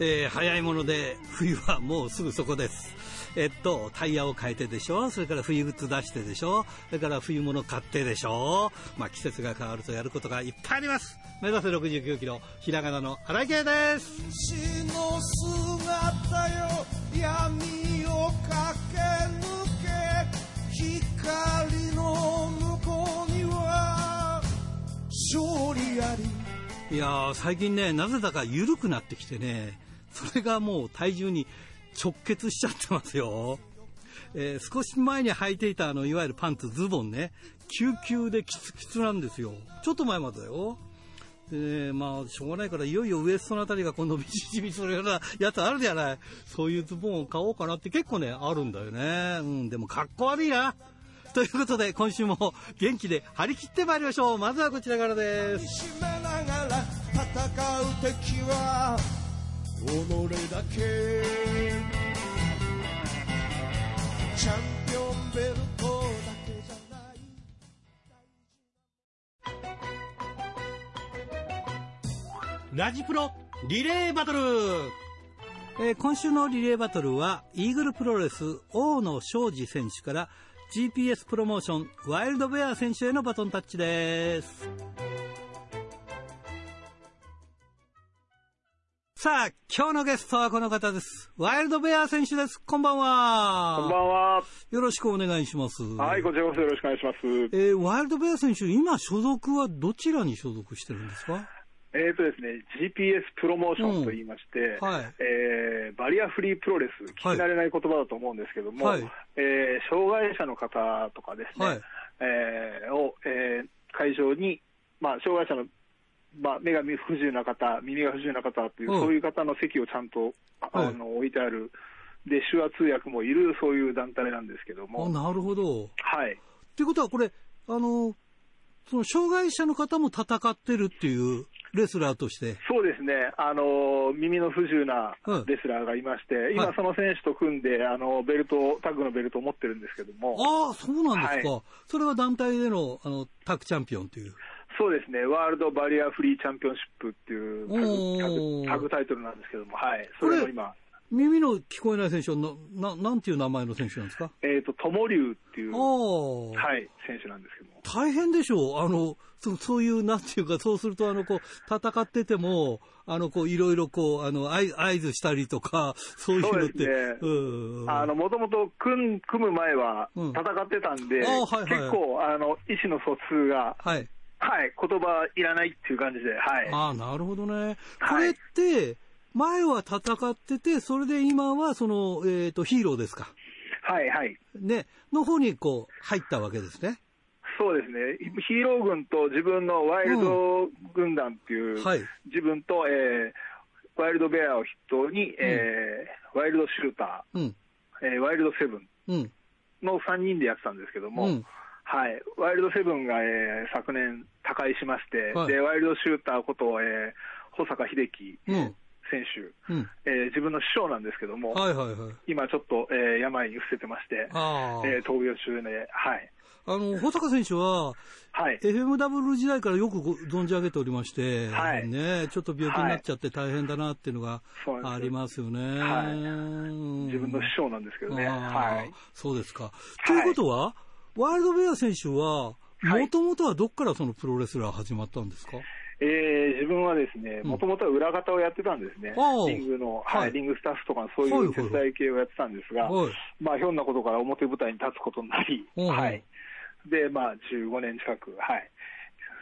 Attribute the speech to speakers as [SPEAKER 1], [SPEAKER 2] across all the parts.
[SPEAKER 1] えー、早いもので冬はもうすぐそこです。えっと、タイヤを変えてでしょ？それから冬靴出してでしょ？それから冬物買ってでしょ？まあ季節が変わるとやることがいっぱいあります。目指せ69キロ、ひらがなの荒井圭です。いやー、最近ね、なぜだか緩くなってきてね、それがもう体重に直結しちゃってますよ。えー少し前に履いていたあの、いわゆるパンツ、ズボンね、救急でキツキツなんですよ。ちょっと前までだよ。でね、まあ、しょうがないから、いよいよウエストのあたりがこのビシビシするようなやつあるじゃない。そういうズボンを買おうかなって結構ね、あるんだよね。うん、でもかっこ悪いな。ということで、今週も元気で張り切ってまいりましょう。まずはこちらからです。
[SPEAKER 2] 締めながら戦う敵は己だけチャンピオンベルトだけじゃない
[SPEAKER 1] ラジプロリレーバトル、えー今週のリレーバトルはイーグルプロレス大野昌司選手から GPS プロモーションワイルドベア選手へのバトンタッチです。さあ今日のゲストはこの方です。ワイルドベア選手です。こんばんは。
[SPEAKER 3] こんばんは。
[SPEAKER 1] よろしくお願いします。
[SPEAKER 3] はい、こちらこそよろしくお願いします。
[SPEAKER 1] えーワイルドベア選手今所属はどちらに所属してるんですか？
[SPEAKER 3] えーとですね、GPS プロモーションと言いまして、
[SPEAKER 1] うん。はい。
[SPEAKER 3] えーバリアフリープロレス、聞き慣れない言葉だと思うんですけども、
[SPEAKER 1] はい。
[SPEAKER 3] えー障害者の方とかですね、
[SPEAKER 1] はい。
[SPEAKER 3] えーを、えー会場に、まあ、障害者の、まあ、目が不自由な方、耳が不自由な方という、
[SPEAKER 1] うん。
[SPEAKER 3] そういう方の席をちゃんとあ
[SPEAKER 1] はい。
[SPEAKER 3] の置いてある、で、手話通訳もいる、そういう団体なんですけど
[SPEAKER 1] あ
[SPEAKER 3] も、
[SPEAKER 1] なるほど。
[SPEAKER 3] はい。
[SPEAKER 1] っていうことはこれ、あの、その障害者の方も戦ってるっていうレスラーとして。
[SPEAKER 3] そうですね、あの耳の不自由な
[SPEAKER 1] うん。
[SPEAKER 3] レスラーがいまして、
[SPEAKER 1] はい。
[SPEAKER 3] 今、その選手と組んで、あのベルト、タッグのベルトを持ってるんですけども、
[SPEAKER 1] ああ、そうなんですか。
[SPEAKER 3] は
[SPEAKER 1] それは団体でのあのタッグチャンピオンという。
[SPEAKER 3] そうですね、ワールドバリアフリーチャンピオンシップっていうタグタイトルなんですけども、はい、それ
[SPEAKER 1] これ
[SPEAKER 3] の今、
[SPEAKER 1] 耳の聞こえない選手はな、ななんていう名前の選手なんですか？
[SPEAKER 3] えっ、と、トモリュウっていう、
[SPEAKER 1] ああ、
[SPEAKER 3] はい、選手なんですけども、
[SPEAKER 1] 大変でしょう。あの、そそういう、なんていうか、そうすると、あの、こう、戦ってても、あの、こう、いろいろ、こう、あの、合図したりとか、そういうのって。
[SPEAKER 3] そうね
[SPEAKER 1] うん。
[SPEAKER 3] あの、もともと組組む前は
[SPEAKER 1] うん
[SPEAKER 3] 戦ってたんで、
[SPEAKER 1] あーはいはい
[SPEAKER 3] 結構、あの、意思の疎通が、
[SPEAKER 1] はい。
[SPEAKER 3] はい、言葉いらないっていう感じで、はい。
[SPEAKER 1] ああ、なるほどね。こ
[SPEAKER 3] はい
[SPEAKER 1] れって、前は戦ってて、それで今は、その、えっ、と、ヒーローですか。
[SPEAKER 3] はい、はい。
[SPEAKER 1] ね、の方に、こう、入ったわけですね。
[SPEAKER 3] そうですね、ヒーロー軍と自分のワイルド軍団っていう、
[SPEAKER 1] はい。
[SPEAKER 3] 自分と、えーワイルドベアを筆頭に、えーワイルドシュータ
[SPEAKER 1] うん。
[SPEAKER 3] ー、えーワイルドセブン
[SPEAKER 1] うん。
[SPEAKER 3] の3人でやってたんですけども、
[SPEAKER 1] うん。
[SPEAKER 3] はい、ワイルドセブンが、えー昨年、他界しまして、
[SPEAKER 1] はい
[SPEAKER 3] でワイルドシューターこと、えー保坂秀樹
[SPEAKER 1] うん。
[SPEAKER 3] 選手、
[SPEAKER 1] うん。
[SPEAKER 3] えー自分の師匠なんですけども、
[SPEAKER 1] はいはいはい。
[SPEAKER 3] 今ちょっと、えー病に伏せてまして、
[SPEAKER 1] ああ。
[SPEAKER 3] えー闘病中で、はい、
[SPEAKER 1] あの、保坂選手は、
[SPEAKER 3] はい、
[SPEAKER 1] FMW 時代からよくご存じ上げておりまして、
[SPEAKER 3] はい。
[SPEAKER 1] ね、ちょっと病気になっちゃって大変だなっていうのがありますよね。
[SPEAKER 3] はい。
[SPEAKER 1] うん。
[SPEAKER 3] 自分の師匠なんですけどね、はい、
[SPEAKER 1] そうですか。ということは、ワイルドベア選手は、
[SPEAKER 3] はい。
[SPEAKER 1] もともとはどっからそのプロレスラー始まったんですか、
[SPEAKER 3] えー自分はですね、
[SPEAKER 1] うん
[SPEAKER 3] もともとは裏方をやってたんですね、リングの、
[SPEAKER 1] は
[SPEAKER 3] はいい、リングスタッフとか、そういう手伝い系をやってたんですが、
[SPEAKER 1] はい。
[SPEAKER 3] まあ、ひょんなことから表舞台に立つことになり、はい、で、まあ、15年近く、はい、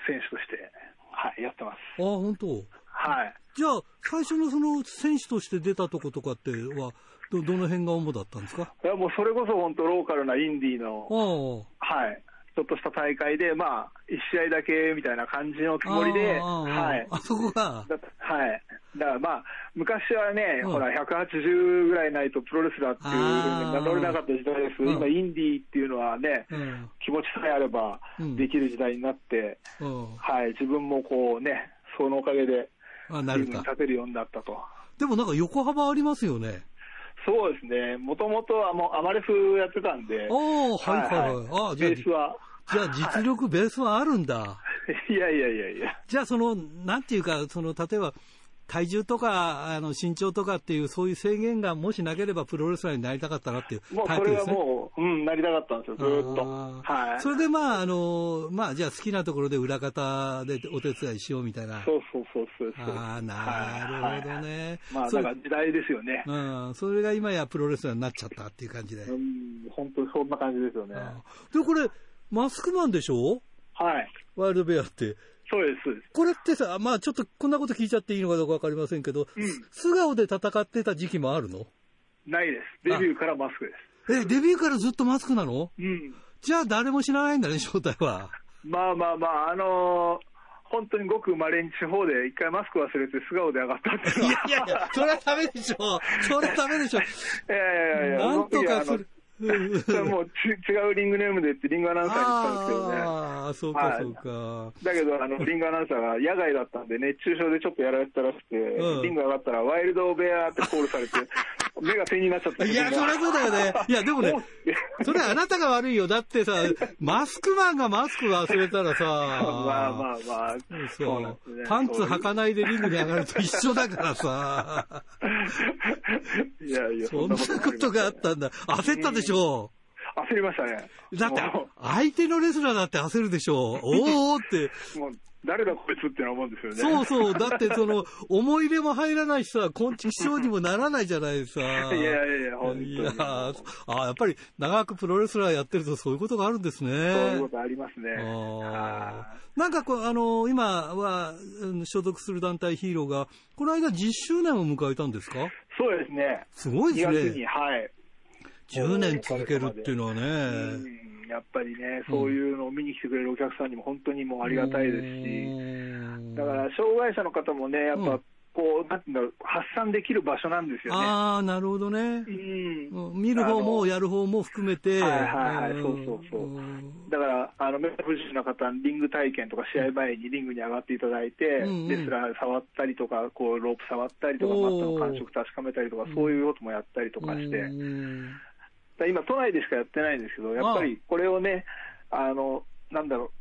[SPEAKER 3] 選手として、はい、やってます。
[SPEAKER 1] ああ、本当？
[SPEAKER 3] はい。
[SPEAKER 1] じゃあ、最初のその選手として出たとことかっては、ど、どの辺が主だったんですか？
[SPEAKER 3] いやもうそれこそ本当、ローカルなインディーの。はい、ちょっとした大会で、まあ、1試合だけみたいな感じのつもりで、
[SPEAKER 1] ああああ
[SPEAKER 3] はい。
[SPEAKER 1] あそこが、
[SPEAKER 3] だはい。だからまあ、昔はね、
[SPEAKER 1] うん
[SPEAKER 3] ほら、180ぐらいないとプロレスラーっていう名乗れなかった時代です今、インディーっていうのはね、
[SPEAKER 1] うん。
[SPEAKER 3] 気持ちさえあれば
[SPEAKER 1] うん
[SPEAKER 3] できる時代になって、
[SPEAKER 1] うん。
[SPEAKER 3] はい、自分もこうね、そのおかげで、
[SPEAKER 1] あ、なるか
[SPEAKER 3] リングに。立てるようになったと。
[SPEAKER 1] でもなんか横幅ありますよね。
[SPEAKER 3] そうですね、もともとはもうアマレフやってたんで
[SPEAKER 1] あ、あ、はいはいはい。ああ、じゃあ
[SPEAKER 3] ベースは、
[SPEAKER 1] じゃあ実力ベースはあるんだ。
[SPEAKER 3] いやいやいやいや。
[SPEAKER 1] じゃあその、なんていうか、その、例えば、体重とか、あの、身長とかっていう、そういう制限がもしなければプロレスラーになりたかったなっていうタイプですね。
[SPEAKER 3] もう、うん、なりたかったんですよ、ずーっと。はい。
[SPEAKER 1] それでまあ、あの、まあ、じゃあ好きなところで裏方でお手伝いしようみたいな。
[SPEAKER 3] そうそうそうそう。
[SPEAKER 1] ああ、なるほどね。
[SPEAKER 3] まあ、
[SPEAKER 1] それ
[SPEAKER 3] だから時代ですよね。
[SPEAKER 1] うん、それが今やプロレスラーになっちゃったっていう感じで。
[SPEAKER 3] うん、本当にそんな感じですよね。
[SPEAKER 1] で、これ、マスクマンでしょ？
[SPEAKER 3] はい。
[SPEAKER 1] ワイルドベアって。
[SPEAKER 3] そうです、そうです。
[SPEAKER 1] これってさ、まあちょっとこんなこと聞いちゃっていいのかどうかわかりませんけど、
[SPEAKER 3] うん
[SPEAKER 1] 素顔で戦ってた時期もあるの？
[SPEAKER 3] ないです。デビューからマスクです。
[SPEAKER 1] え、デビューからずっとマスクなの？
[SPEAKER 3] うん。
[SPEAKER 1] じゃあ誰も知らないんだね、正体は。
[SPEAKER 3] まあまあまあ、あのー本当にごく稀に地方で一回マスク忘れて素顔で上がったっていう
[SPEAKER 1] い
[SPEAKER 3] のは。
[SPEAKER 1] やいやいや、それはダメでしょ。それはダメでしょ。
[SPEAKER 3] いやいやいや、
[SPEAKER 1] なんとかする。
[SPEAKER 3] それもうち違うリングネームでってリングアナウンサーに言ったんですけどね。
[SPEAKER 1] ああ、そうか
[SPEAKER 3] はい
[SPEAKER 1] そうか。
[SPEAKER 3] だけど、あの、リングアナウンサーが野外だったんで、熱中症でちょっとやられてたらしくて、
[SPEAKER 1] うん
[SPEAKER 3] リング上がったら、ワイルドベアってコールされて、目が点になっちゃった。
[SPEAKER 1] いや、そりゃそうだよね。いや、でもね、それあなたが悪いよ。だってさ、マスクマンがマスク忘れたらさ、
[SPEAKER 3] まあまあまあ、
[SPEAKER 1] そう
[SPEAKER 3] ね
[SPEAKER 1] パンツ履か
[SPEAKER 3] い。
[SPEAKER 1] ないでリングに上がると一緒だからさ。
[SPEAKER 3] いやいや、
[SPEAKER 1] そんなことがあったんだ。焦ったでしょ？
[SPEAKER 3] 焦りましたね。
[SPEAKER 1] だって
[SPEAKER 3] も、
[SPEAKER 1] 相手のレスラーだって焦るでしょ おーって。
[SPEAKER 3] う、もう誰だこいつって思うんですよね。
[SPEAKER 1] そうそう。だってその、思い入れも入らないしさ、昆虫症にもならないじゃないですか。
[SPEAKER 3] いやいやいや、本当に。
[SPEAKER 1] いやーあやっぱり長くプロレスラーやってるとそういうことがあるんですね。
[SPEAKER 3] そういうことありますね。
[SPEAKER 1] あなんかこう、あの今はうん所属する団体ヒーローが、この間10周年を迎えたんですか？
[SPEAKER 3] いそうですね。
[SPEAKER 1] すごい
[SPEAKER 3] 2
[SPEAKER 1] です
[SPEAKER 3] 月に、
[SPEAKER 1] ね。
[SPEAKER 3] はい。
[SPEAKER 1] 10年続けるっていうのはね。
[SPEAKER 3] うんやっぱりね、そういうのを見に来てくれるお客さんにも本当にもうありがたいですし、
[SPEAKER 1] し
[SPEAKER 3] だから障害者の方もね、やっ
[SPEAKER 1] うん。
[SPEAKER 3] ぱこう、なんていうんだろう、発散できる場所なんですよね。
[SPEAKER 1] ああ、なるほどね。
[SPEAKER 3] うん。
[SPEAKER 1] うん。見る方もやる方も含めて。
[SPEAKER 3] はいはいはい
[SPEAKER 1] ん。
[SPEAKER 3] そうそうそう。だから、あの、目不自由な方、リング体験とか試合前にリングに上がっていただいて、
[SPEAKER 1] うんうん。
[SPEAKER 3] レスラー触ったりとか、こう、ロープ触ったりとか、マットの感触確かめたりとか、そういうこともやったりとかして、
[SPEAKER 1] うん
[SPEAKER 3] ら今、都内でしかやってないんですけど、やっぱりこれをね、あの、なんだろ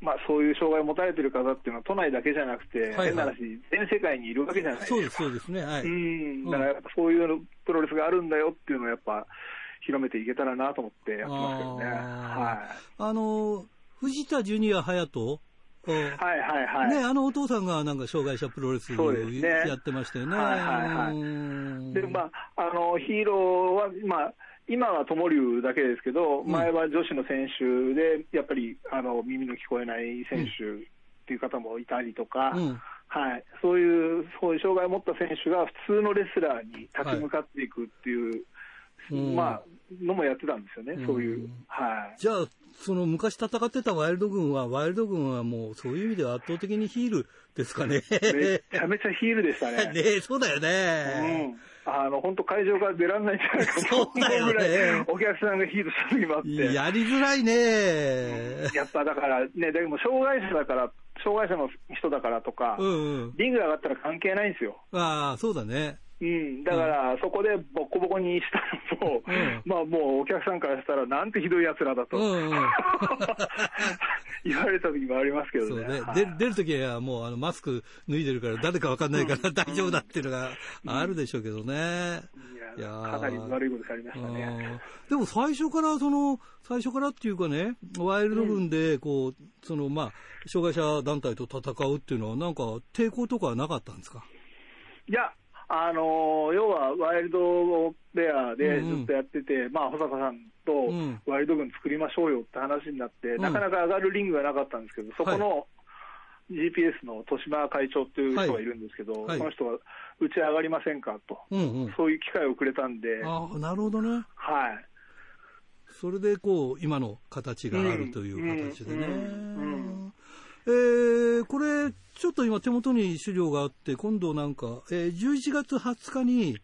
[SPEAKER 3] う、まあ、そういう障害を持たれてる方っていうのは都内だけじゃなくて、
[SPEAKER 1] はいはい
[SPEAKER 3] 変な話、全世界にいるわけじゃないですか。
[SPEAKER 1] そうです、そうですね。はい。
[SPEAKER 3] うん、だからやっぱそういうプロレスがあるんだよっていうのをやっぱ広めていけたらなと思ってやってますけどね。は
[SPEAKER 1] あの、藤田ジュニア隼人？
[SPEAKER 3] い。はいはいはい。
[SPEAKER 1] ね、あのお父さんがなんか障害者プロレス
[SPEAKER 3] そうですね
[SPEAKER 1] やってましたよね。
[SPEAKER 3] はいはいはい
[SPEAKER 1] うん
[SPEAKER 3] で、まあ、あの、ヒーローは、まあ、今は友龍だけですけど、
[SPEAKER 1] ん
[SPEAKER 3] 前は女子の選手で、やっぱり、あの、耳の聞こえない選手っていう方もいたりとか、
[SPEAKER 1] うん
[SPEAKER 3] はい。そういう、そういう障害を持った選手が普通のレスラーに立ち向かっていくっていう、
[SPEAKER 1] うん
[SPEAKER 3] まあ、のもやってたんですよね、
[SPEAKER 1] うん
[SPEAKER 3] そういう。はい。
[SPEAKER 1] じゃあ、その昔戦ってたワイルド軍は、ワイルド軍はもうそういう意味では圧倒的にヒールですかね。
[SPEAKER 3] めちゃめちゃヒールでしたね。
[SPEAKER 1] ねそうだよ
[SPEAKER 3] う
[SPEAKER 1] ね。
[SPEAKER 3] ん。あの、本当会場から出られないんじゃないか
[SPEAKER 1] そうだよね
[SPEAKER 3] ぐらいお客さんがヒールした時もあって。
[SPEAKER 1] やりづらいね。
[SPEAKER 3] やっぱだからね、でも障害者だから、障害者の人だからとか、
[SPEAKER 1] うんうん。
[SPEAKER 3] リング上がったら関係ないんですよ。
[SPEAKER 1] ああ、そうだね。
[SPEAKER 3] うん、だから、そこでボッコボコにしたのも、
[SPEAKER 1] うん。
[SPEAKER 3] まあもうお客さんからしたら、なんてひどい奴らだと、
[SPEAKER 1] うんうん。
[SPEAKER 3] 言われた時もありますけどね。
[SPEAKER 1] そうね。
[SPEAKER 3] はい。
[SPEAKER 1] 出る出るときはもうあのマスク脱いでるから誰かわかんないから 大丈夫だっていうのがあるでしょうけどね。
[SPEAKER 3] いやかなり悪いことされましたね。
[SPEAKER 1] うん。でも最初からその、最初からっていうかね、ワイルド軍でこう、そのまあ、障害者団体と戦うっていうのはなんか抵抗とかはなかったんですか？
[SPEAKER 3] いや、あのー要はワイルドベアで
[SPEAKER 1] うんうん
[SPEAKER 3] ずっとやってて、まあ、保坂さんと
[SPEAKER 1] うん
[SPEAKER 3] ワイルド軍作りましょうよって話になって、
[SPEAKER 1] ん
[SPEAKER 3] なかなか上がるリングがなかったんですけど、そこの GPS の豊島会長っていう人がいるんですけど、
[SPEAKER 1] はい
[SPEAKER 3] その人が、うち上がりませんかと、
[SPEAKER 1] うんうん。
[SPEAKER 3] そういう機会をくれたんで、
[SPEAKER 1] ああ、なるほどね。
[SPEAKER 3] はい。
[SPEAKER 1] それでこう、今の形があるという形でね。
[SPEAKER 3] うんうん
[SPEAKER 1] えーこれ、ちょっと今手元に資料があって、今度なんか、えー11月20日に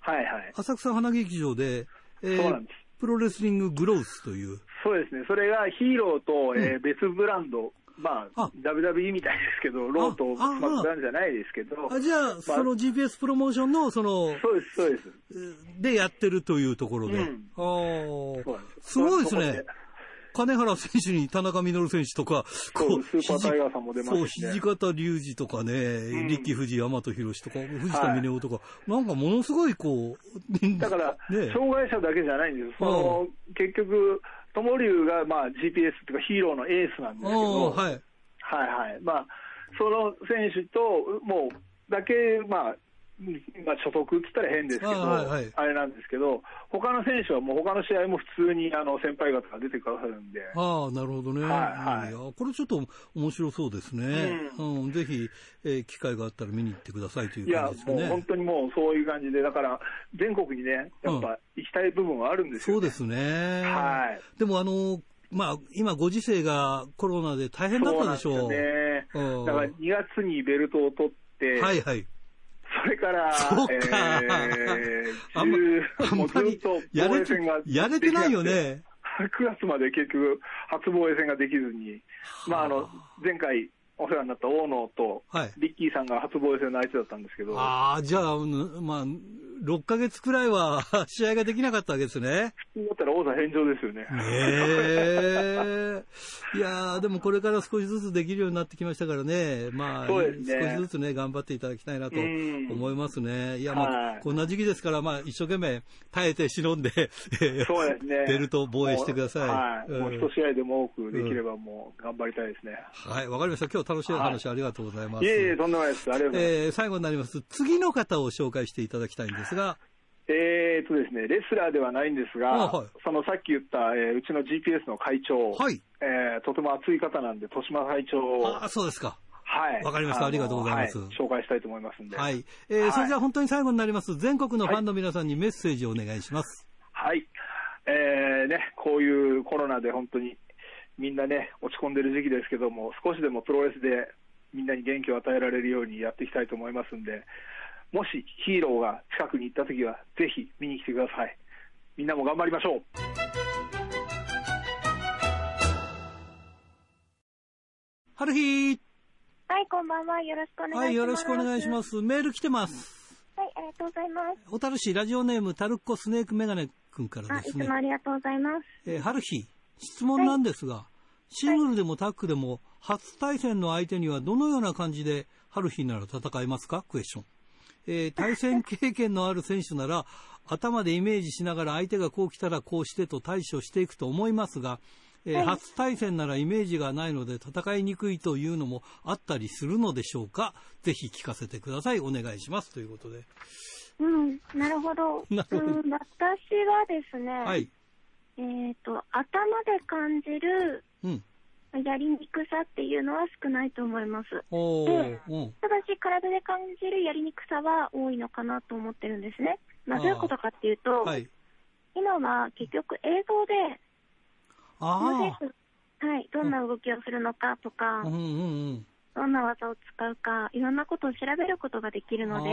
[SPEAKER 3] はいはい。
[SPEAKER 1] 浅草花劇場で、えー
[SPEAKER 3] そうなんです。
[SPEAKER 1] プロレスリンググロースという、
[SPEAKER 3] そうですね。それがヒーローと、えー
[SPEAKER 1] うん
[SPEAKER 3] 別ブランド、まあ
[SPEAKER 1] あ、
[SPEAKER 3] WWE みたいですけど、ローと
[SPEAKER 1] あ
[SPEAKER 3] マックダウンじゃないですけど、
[SPEAKER 1] あじゃあ、その GPS プロモーションの、その、
[SPEAKER 3] そうです、そうです。
[SPEAKER 1] でやってるというところで。
[SPEAKER 3] うん
[SPEAKER 1] あー
[SPEAKER 3] そうなんです
[SPEAKER 1] すごいですね。金原選手に田中稔選手とか、
[SPEAKER 3] そうスーパータイガーさんも出ましね
[SPEAKER 1] 土方隆二とかね、
[SPEAKER 3] ん
[SPEAKER 1] 力藤大和宏とか、藤田峰夫とか、なんかものすごいこう、
[SPEAKER 3] だから、
[SPEAKER 1] ね
[SPEAKER 3] 障害者だけじゃないんです。その、結局、友龍が、まあ、GPS っていうかヒーローのエースなんですけど、
[SPEAKER 1] はい。
[SPEAKER 3] はいはい。まあ、その選手と、もう、だけ、まあ、うんまあ、所属って言ったら変ですけど、
[SPEAKER 1] あはいはい
[SPEAKER 3] あれなんですけど、他の選手はもう他の試合も普通にあの先輩方が出てくださるんで、
[SPEAKER 1] ああ、なるほどね。
[SPEAKER 3] はいはい
[SPEAKER 1] やこれちょっと面白そうですね。うん、ぜひ、えー機会があったら見に行ってくださいとい
[SPEAKER 3] いうや
[SPEAKER 1] 感じです、かね。
[SPEAKER 3] もう本当にもうそういう感じで、だから全国にね、やっぱ行きたい部分はあるんですよ、ね
[SPEAKER 1] そうですね。
[SPEAKER 3] はい。
[SPEAKER 1] でもあの、まあ、今ご時世がコロナで大変だったでしょう。
[SPEAKER 3] そうなんですよね。
[SPEAKER 1] うん
[SPEAKER 3] だから2月にベルトを取って、
[SPEAKER 1] はいはい。
[SPEAKER 3] それから、
[SPEAKER 1] そうか
[SPEAKER 3] えー、
[SPEAKER 1] あんま
[SPEAKER 3] 10
[SPEAKER 1] あんまりやれてやれてないよ。ね。
[SPEAKER 3] 9月 まで結局、初防衛戦ができずに、まあ、あの前回お世話になった大野と、
[SPEAKER 1] はい
[SPEAKER 3] リッキーさんが初防衛戦の相手だったんですけど、
[SPEAKER 1] ああ、じゃあ、うんまあ、6ヶ月くらいは 試合ができなかったわけですね。
[SPEAKER 3] 普通だったら王座返上ですよね。
[SPEAKER 1] ねえ。いやーでもこれから少しずつできるようになってきましたからね。まあ、
[SPEAKER 3] ね
[SPEAKER 1] 少しずつね、頑張っていただきたいなと
[SPEAKER 3] うん
[SPEAKER 1] 思いますね。いや、まあ、
[SPEAKER 3] はい
[SPEAKER 1] こんな時期ですから、まあ、一生懸命耐えて忍んで、
[SPEAKER 3] そうですね。
[SPEAKER 1] ベルト防衛してください。
[SPEAKER 3] はい。
[SPEAKER 1] うん
[SPEAKER 3] もう一試合でも多くできればもう頑張りたいですね。
[SPEAKER 1] はい、わかりました。今日楽しいお話ありがとうございます。
[SPEAKER 3] いえいえ、とんでもないです。ありがとうございます。
[SPEAKER 1] えー最後になります。次の方を紹介していただきたいんですが、
[SPEAKER 3] えーっとですね、レスラーではないんですが、
[SPEAKER 1] あはい
[SPEAKER 3] そのさっき言った、えーうちの GPS の会長、
[SPEAKER 1] はい。
[SPEAKER 3] えーとても熱い方なんで、豊島会長を、
[SPEAKER 1] ああ、そうですか。
[SPEAKER 3] はい。
[SPEAKER 1] わかりました
[SPEAKER 3] の
[SPEAKER 1] ありがとうございます
[SPEAKER 3] は紹介したいと思いますんで。
[SPEAKER 1] はい。えー
[SPEAKER 3] はい
[SPEAKER 1] それじゃあ本当に最後になります。全国のファンの皆さんにメッセージをお願いします。
[SPEAKER 3] はい。えーね、こういうコロナで本当にみんなね、落ち込んでる時期ですけども、少しでもプロレスでみんなに元気を与えられるようにやっていきたいと思いますんで、もしヒーローが近くに行った時は、ぜひ見に来てください。みんなも頑張りましょう。
[SPEAKER 1] はるひー
[SPEAKER 4] はい、こんばんは。よろしくお願いします。
[SPEAKER 1] はい、よろしくお願いします。メール来てます。
[SPEAKER 4] はい、ありがとうございます。
[SPEAKER 1] 小樽市ラジオネームタルッコスネークメガネ君から
[SPEAKER 4] あ、
[SPEAKER 1] ですね
[SPEAKER 4] いつも。ありがとうございます。
[SPEAKER 1] えー、春日、質問なんですが、シングルでもタッグでも、初対戦の相手にはどのような感じで春日なら戦えますか？クエスチョン。えー 対戦経験のある選手なら、頭でイメージしながら相手がこう来たらこうしてと対処していくと思いますが、えー
[SPEAKER 4] はい
[SPEAKER 1] 初対戦ならイメージがないので戦いにくいというのもあったりするのでしょうか？ぜひ聞かせてください。お願いします。ということで。
[SPEAKER 4] うん、なるほど。
[SPEAKER 1] なるほど
[SPEAKER 4] うん、私はですね、
[SPEAKER 1] はい。
[SPEAKER 4] えっ、と、頭で感じる
[SPEAKER 1] うん。
[SPEAKER 4] やりにくさっていうのは少ないと思います。
[SPEAKER 1] うん。
[SPEAKER 4] ただし、体で感じるやりにくさは多いのかなと思ってるんですね。まあ、どういうことかっていうと、
[SPEAKER 1] はい。
[SPEAKER 4] 今は結局映像で、はい、どんな動きをするのかとか、
[SPEAKER 1] あ。うんうんうん。
[SPEAKER 4] どんな技を使うか、いろんなことを調べることができるので、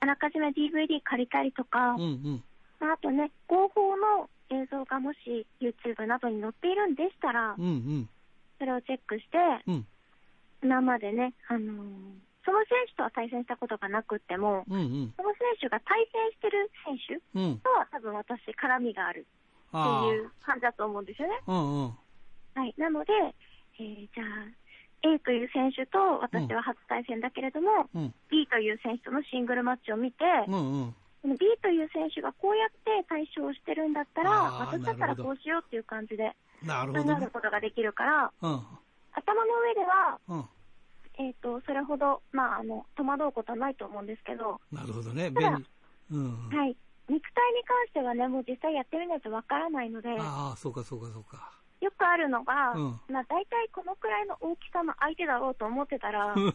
[SPEAKER 4] あらかじめ DVD 借りたりとか、
[SPEAKER 1] うんうん。
[SPEAKER 4] まああとね、合法の映像がもし YouTube などに載っているんでしたら、
[SPEAKER 1] うんうん。
[SPEAKER 4] それをチェックして、
[SPEAKER 1] うん。
[SPEAKER 4] 生でね、あのーその選手とは対戦したことがなくっても、
[SPEAKER 1] うんうん。
[SPEAKER 4] その選手が対戦してる選手
[SPEAKER 1] うん。
[SPEAKER 4] とは多分私、絡みがあるって
[SPEAKER 1] あ
[SPEAKER 4] いう感じだと思うんですよね。
[SPEAKER 1] あ。うんうん。
[SPEAKER 4] はい。なので、えーじゃあ、A という選手と私は初対戦だけれども、
[SPEAKER 1] うん。
[SPEAKER 4] B という選手とのシングルマッチを見て、
[SPEAKER 1] うんうん。
[SPEAKER 4] B という選手がこうやって対処をしてるんだったら、私だったらこうしようっていう感じで
[SPEAKER 1] なるほどね
[SPEAKER 4] る。ことができるから、
[SPEAKER 1] うん。
[SPEAKER 4] 頭の上では、
[SPEAKER 1] うん。
[SPEAKER 4] えっ、と、それほど、まあ、あの、戸惑うことはないと思うんですけど、
[SPEAKER 1] なるほどね。
[SPEAKER 4] ただ。
[SPEAKER 1] うん。
[SPEAKER 4] はい。肉体に関してはね、もう実際やってみないとわからないので、よ
[SPEAKER 1] ああ、そうかそうかそうか。
[SPEAKER 4] くあるのが、
[SPEAKER 1] うん
[SPEAKER 4] まあ、大体このくらいの大きさの相手だろうと思ってたら、
[SPEAKER 1] うん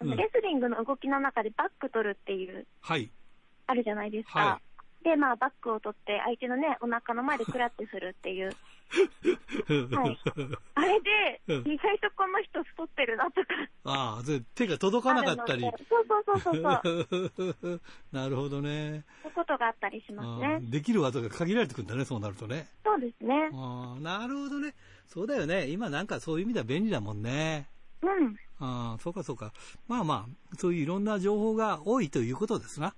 [SPEAKER 4] レスリングの動きの中でバック取るっていう、
[SPEAKER 1] はい。
[SPEAKER 4] あるじゃないですか。
[SPEAKER 1] は
[SPEAKER 4] で、まあ、バックを取って、相手のね、お腹の前でクラッチするっていう。はい。あれで、
[SPEAKER 1] うん
[SPEAKER 4] 意外とこの人太ってるなとか。
[SPEAKER 1] ああ、で手が届かなかったり
[SPEAKER 4] そうそうそうそうそう。
[SPEAKER 1] なるほどね。
[SPEAKER 4] そういうことがあったりします
[SPEAKER 1] あ
[SPEAKER 4] ね。
[SPEAKER 1] ーできる技が限られてくるんだね、そうなるとね。
[SPEAKER 4] そうですね。
[SPEAKER 1] ああ、なるほどね。そうだよね。今なんかそういう意味では便利だもんね。
[SPEAKER 4] うん。
[SPEAKER 1] ああ、そうかそうか。まあまあ、そういういろんな情報が多いということですな。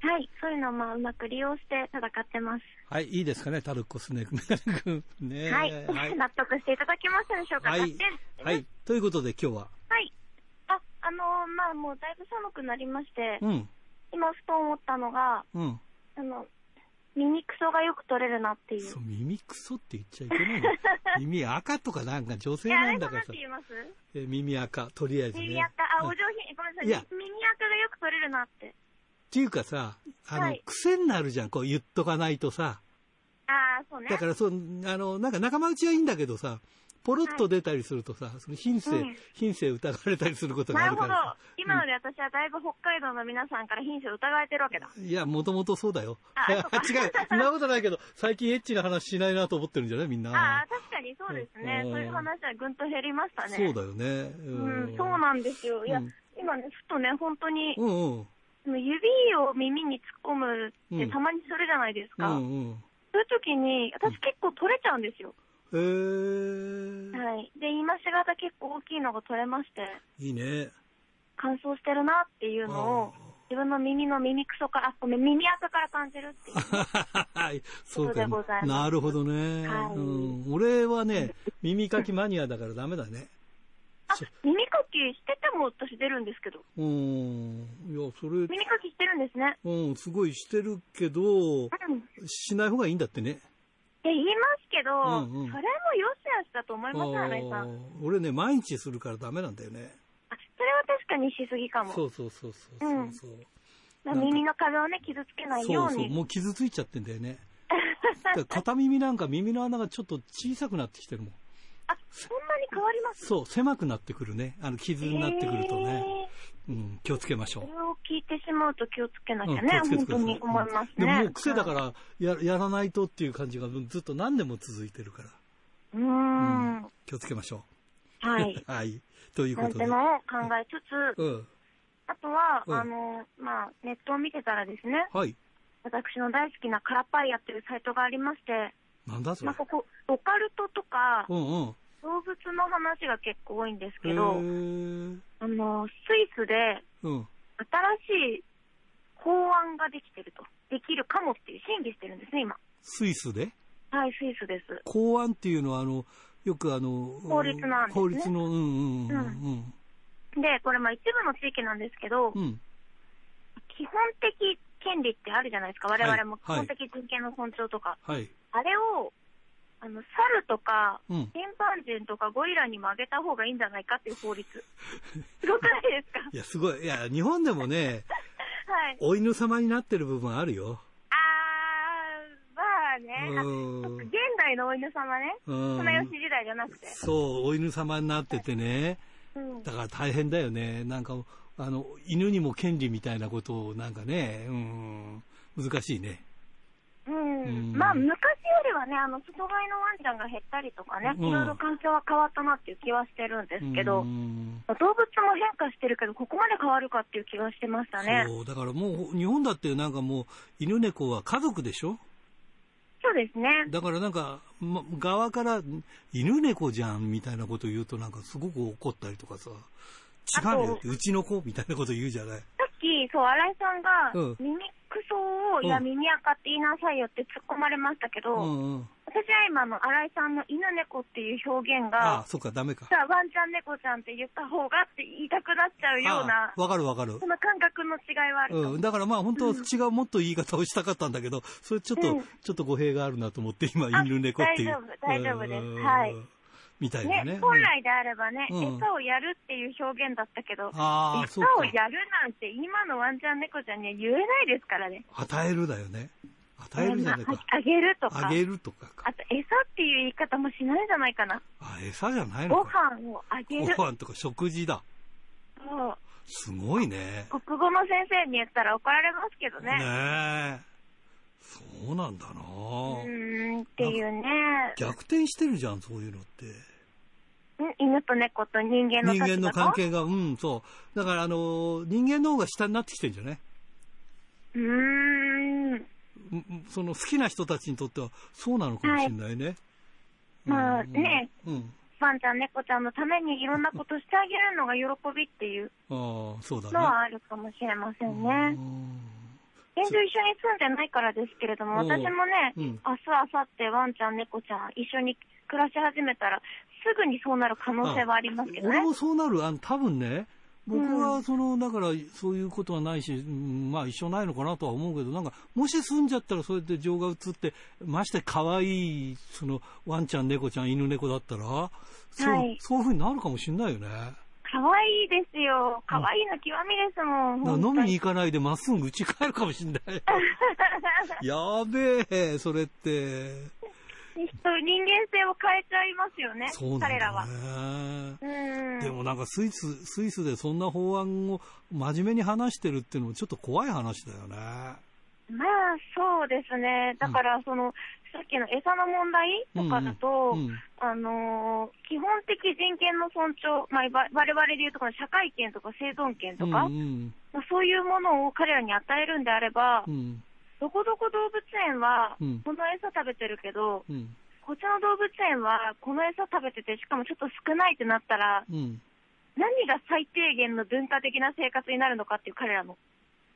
[SPEAKER 4] はい。そういうのをまあうまく利用して戦ってます。
[SPEAKER 1] はい、いいですかね、タルコスネーク。ねえ
[SPEAKER 4] はい。
[SPEAKER 1] はい。
[SPEAKER 4] 納得していただけましたでしょうか
[SPEAKER 1] はい
[SPEAKER 4] 100点ですね
[SPEAKER 1] はい。ということで今日は、
[SPEAKER 4] はい。あ、あのーまあもうだいぶ寒くなりまして、
[SPEAKER 1] うん、
[SPEAKER 4] 今ふと思ったのが、
[SPEAKER 1] うん。
[SPEAKER 4] あの、耳クソがよく取れるなっていう。
[SPEAKER 1] そう、耳クソって言っちゃいけないの。耳赤とかなんか女性なんだからさ耳赤、とりあえずね。
[SPEAKER 4] 耳赤、あ、お上品、ごめんなさい。耳赤がよく取れるなって。
[SPEAKER 1] っていうかさ、あの、
[SPEAKER 4] はい
[SPEAKER 1] 癖になるじゃん、こう言っとかないとさ。
[SPEAKER 4] ああ、そうね。
[SPEAKER 1] だからそう、あの、なんか仲間内はいいんだけどさ、ポロッと出たりするとさ、その品性、
[SPEAKER 4] うん
[SPEAKER 1] 品性疑われたりすることがあ
[SPEAKER 4] なるほど
[SPEAKER 1] るからさ。。
[SPEAKER 4] 今ので私はだいぶ北海道の皆さんから品種を疑われてるわけだ。
[SPEAKER 1] いや、もともとそうだよ。
[SPEAKER 4] あ
[SPEAKER 1] 違う、そんなことないけど、最近エッチな話しないなと思ってるんじゃない？みんな。
[SPEAKER 4] ああ、確かにそうですね。
[SPEAKER 1] うん
[SPEAKER 4] そういう話はぐんと減りましたね。
[SPEAKER 1] そうだよね。
[SPEAKER 4] うん、そうなんですよ。いや、
[SPEAKER 1] うん
[SPEAKER 4] 今ね、ふとね、本当に、
[SPEAKER 1] うんうん。
[SPEAKER 4] その指を耳に突っ込むってたまにするじゃないです
[SPEAKER 1] う
[SPEAKER 4] か。
[SPEAKER 1] んうん。
[SPEAKER 4] そういう時に、私結構取れちゃうんですよ。
[SPEAKER 1] えー、
[SPEAKER 4] はい。で、今しがた結構大きいのが取れまして、
[SPEAKER 1] いいね。
[SPEAKER 4] 乾燥してるなっていうのを、自分の耳の耳クソから、あ、ごめん、耳垢から感じるっていう。
[SPEAKER 1] はい、そう
[SPEAKER 4] で
[SPEAKER 1] か
[SPEAKER 4] ございます
[SPEAKER 1] なるほどね、
[SPEAKER 4] はい
[SPEAKER 1] うん。俺はね、耳かきマニアだからダメだね。
[SPEAKER 4] あ、耳かきしてても私出るんですけど。
[SPEAKER 1] うん。いや、それ、
[SPEAKER 4] 耳かきしてるんですね。
[SPEAKER 1] うん、すごいしてるけど、
[SPEAKER 4] うん。
[SPEAKER 1] しない方がいいんだってね。
[SPEAKER 4] え、言いますけど、
[SPEAKER 1] うんうん
[SPEAKER 4] それもよしあしだと思います、新井さん。
[SPEAKER 1] 俺ね、毎日するからダメなんだよね。
[SPEAKER 4] あ、それは確かにしすぎかも。
[SPEAKER 1] そうそうそうそうそうそう。
[SPEAKER 4] まあ耳の壁をね、傷つけないよ
[SPEAKER 1] そううそう、
[SPEAKER 4] に。
[SPEAKER 1] もう傷ついちゃってんだよね。片耳なんか耳の穴がちょっと小さくなってきてるもん。
[SPEAKER 4] あ、そんなに変わります？
[SPEAKER 1] そう、狭くなってくるね。あの、傷になってくるとね。
[SPEAKER 4] えー
[SPEAKER 1] うん、気をつけましょう
[SPEAKER 4] そ。れを聞いてしまうと気をつけなきゃ
[SPEAKER 1] うん
[SPEAKER 4] ね、
[SPEAKER 1] 気をつけてください
[SPEAKER 4] 本当に思いますね。
[SPEAKER 1] でももう癖だか
[SPEAKER 4] はい
[SPEAKER 1] らや、やらないとっていう感じがずっと何年も続いてるから。
[SPEAKER 4] うーん。
[SPEAKER 1] 気をつけましょう。
[SPEAKER 4] はい。
[SPEAKER 1] はい。ということで。
[SPEAKER 4] なんてのを考えつつ、
[SPEAKER 1] うん。
[SPEAKER 4] あとは、
[SPEAKER 1] うん
[SPEAKER 4] あの、まあ、ネットを見てたらですね、
[SPEAKER 1] はい。
[SPEAKER 4] 私の大好きなカラパイヤっていうサイトがありまして、
[SPEAKER 1] なんだそれ
[SPEAKER 4] まあ、。ここ、オカルトとか、
[SPEAKER 1] うんうん。
[SPEAKER 4] 動物の話が結構多いんです
[SPEAKER 1] へ
[SPEAKER 4] けど、
[SPEAKER 1] ー
[SPEAKER 4] あの、スイスで
[SPEAKER 1] うん。
[SPEAKER 4] 新しい法案ができてると。できるかもっていう審議してるんですね、今。
[SPEAKER 1] スイスで？
[SPEAKER 4] はい、スイスです。
[SPEAKER 1] 公安っていうのは、あの、よくあの、
[SPEAKER 4] 法律なんですね
[SPEAKER 1] 法律の、うんうんうんうん。
[SPEAKER 4] で、これまあ一部の地域なんですけど、
[SPEAKER 1] うん。
[SPEAKER 4] 基本的権利ってあるじゃないですか。我々も基
[SPEAKER 1] はい
[SPEAKER 4] 本的人権の尊重とか。
[SPEAKER 1] はい。
[SPEAKER 4] あれを、あの、猿とか、
[SPEAKER 1] うん。
[SPEAKER 4] チンパンジーとかゴリラにもあげた方がいいんじゃないかっていう法律。すごくないですか？
[SPEAKER 1] いや、すごい。いや、日本でもね、
[SPEAKER 4] はい。
[SPEAKER 1] お犬様になってる部分あるよ。
[SPEAKER 4] あー、まあね。現代のお犬様ね。
[SPEAKER 1] うん
[SPEAKER 4] その吉時代じゃなくて。
[SPEAKER 1] そう、お犬様になっててね。
[SPEAKER 4] うん。
[SPEAKER 1] だから大変だよね。なんか、あの、犬にも権利みたいなことをなんかね、うん、難しいね。
[SPEAKER 4] うん
[SPEAKER 1] うん
[SPEAKER 4] まあ、昔よりはね、あの、外飼いのワンちゃんが減ったりとかね、
[SPEAKER 1] うん
[SPEAKER 4] いろいろ環境は変わったなっていう気はしてるんですけど、
[SPEAKER 1] うん
[SPEAKER 4] 動物も変化してるけど、ここまで変わるかっていう気がしてましたね。
[SPEAKER 1] そう、だからもう、日本だってなんかもう、犬猫は家族でしょ？
[SPEAKER 4] そうですね。
[SPEAKER 1] だからなんか、ま、側から、犬猫じゃんみたいなこと言うとなんかすごく怒ったりとかさ、違うよって、うちの子みたいなこと言うじゃない。
[SPEAKER 4] さっき、そう、新井さんが
[SPEAKER 1] うん、
[SPEAKER 4] 耳クソを、いや、
[SPEAKER 1] うん
[SPEAKER 4] 耳垢って言いなさいよって突っ込まれましたけど、
[SPEAKER 1] うんうん。
[SPEAKER 4] 私は今の新井さんの犬猫っていう表現
[SPEAKER 1] あ
[SPEAKER 4] が
[SPEAKER 1] あ、、そっか、ダメか。
[SPEAKER 4] さあ、ワンちゃん猫ちゃんって言った方がって言いたくなっちゃうような
[SPEAKER 1] あ、あわかるわかる
[SPEAKER 4] そ。の感覚の違いはあるう。
[SPEAKER 1] うん、だからまあ本当は違うもっと言い方をしたかったんだけど、それちょっと、
[SPEAKER 4] うん
[SPEAKER 1] ちょっと語弊があるなと思って今犬猫っていう。
[SPEAKER 4] 大丈夫大丈夫です
[SPEAKER 1] うん
[SPEAKER 4] はい。
[SPEAKER 1] みたいなね。
[SPEAKER 4] ね、本来であればね、
[SPEAKER 1] うん
[SPEAKER 4] 餌をやるっていう表現だったけど、
[SPEAKER 1] あ。
[SPEAKER 4] 餌をやるなんて今のワンちゃん猫ちゃんには言えないですからね。
[SPEAKER 1] 与えるだよね。与えるじゃないか。
[SPEAKER 4] まああげるとか。
[SPEAKER 1] あげるとかか。
[SPEAKER 4] あと、餌っていう言い方もしないんじゃないかな。
[SPEAKER 1] あ、餌じゃない
[SPEAKER 4] ご
[SPEAKER 1] のか。
[SPEAKER 4] 飯をあげる。
[SPEAKER 1] ご飯とか食事だ。
[SPEAKER 4] そう
[SPEAKER 1] すごいね。
[SPEAKER 4] 国語の先生に言ったら怒られますけどね。
[SPEAKER 1] ねえ。そうなんだな
[SPEAKER 4] うーん、っていうね。
[SPEAKER 1] 逆転してるじゃん、そういうのって。
[SPEAKER 4] ん犬と猫と人間の
[SPEAKER 1] 人間の関係が、うん、そう。だから、あの、人間の方が下になってきてんじゃないう
[SPEAKER 4] ーん。
[SPEAKER 1] うんその好きな人たちにとってはそうなのかもしれないね。
[SPEAKER 4] まあ
[SPEAKER 1] うん
[SPEAKER 4] ね。
[SPEAKER 1] うん。
[SPEAKER 4] ワンちゃん猫ちゃんのためにいろんなことしてあげるのが喜びっていう
[SPEAKER 1] ああ、そうだね。
[SPEAKER 4] のはあるかもしれませんね。
[SPEAKER 1] うん
[SPEAKER 4] 現状一緒に住んでないからですけれども、私もね、
[SPEAKER 1] うん
[SPEAKER 4] 明日、明後日、ワンちゃん、猫ちゃん、一緒に暮らし始めたら、すぐにそうなる可能性はありますけどね
[SPEAKER 1] 俺。もそうなる、あの多分ね、僕はその、だからそういうことはないし、うんまあ一緒ないのかなとは思うけど、なんか、もし住んじゃったらそうやって情が移って、まして可愛い、その、ワンちゃん、猫ちゃん、犬猫だったら、そう、
[SPEAKER 4] はい
[SPEAKER 1] そういうふうになるかもしれないよね。
[SPEAKER 4] 可愛いですよ。可愛いの極みですもん。
[SPEAKER 1] だから飲みに行かないでまっすぐ家帰るかもしれない。やべえ、それって。
[SPEAKER 4] 人人間性を変えちゃいますよね、
[SPEAKER 1] そうなんだ
[SPEAKER 4] 彼らは。
[SPEAKER 1] ね。
[SPEAKER 4] うん。
[SPEAKER 1] でもなんかスイス、スイスでそんな法案を真面目に話してるっていうのもちょっと怖い話だよね。
[SPEAKER 4] まあ、そうですね。だから、その、さっきの餌の問題とかだと、
[SPEAKER 1] うんうん
[SPEAKER 4] あのー基本的人権の尊重、まあ、わ我々でいうとこの社会権とか生存権とか、
[SPEAKER 1] うん
[SPEAKER 4] まあ、そういうものを彼らに与えるんであれば、
[SPEAKER 1] うんうん
[SPEAKER 4] どこどこ動物園は
[SPEAKER 1] うん。
[SPEAKER 4] この餌食べてるけど、
[SPEAKER 1] うん。
[SPEAKER 4] こっちの動物園はこの餌食べてて、しかもちょっと少ないってなったら、
[SPEAKER 1] うん。
[SPEAKER 4] 何が最低限の文化的な生活になるのかっていう彼らの。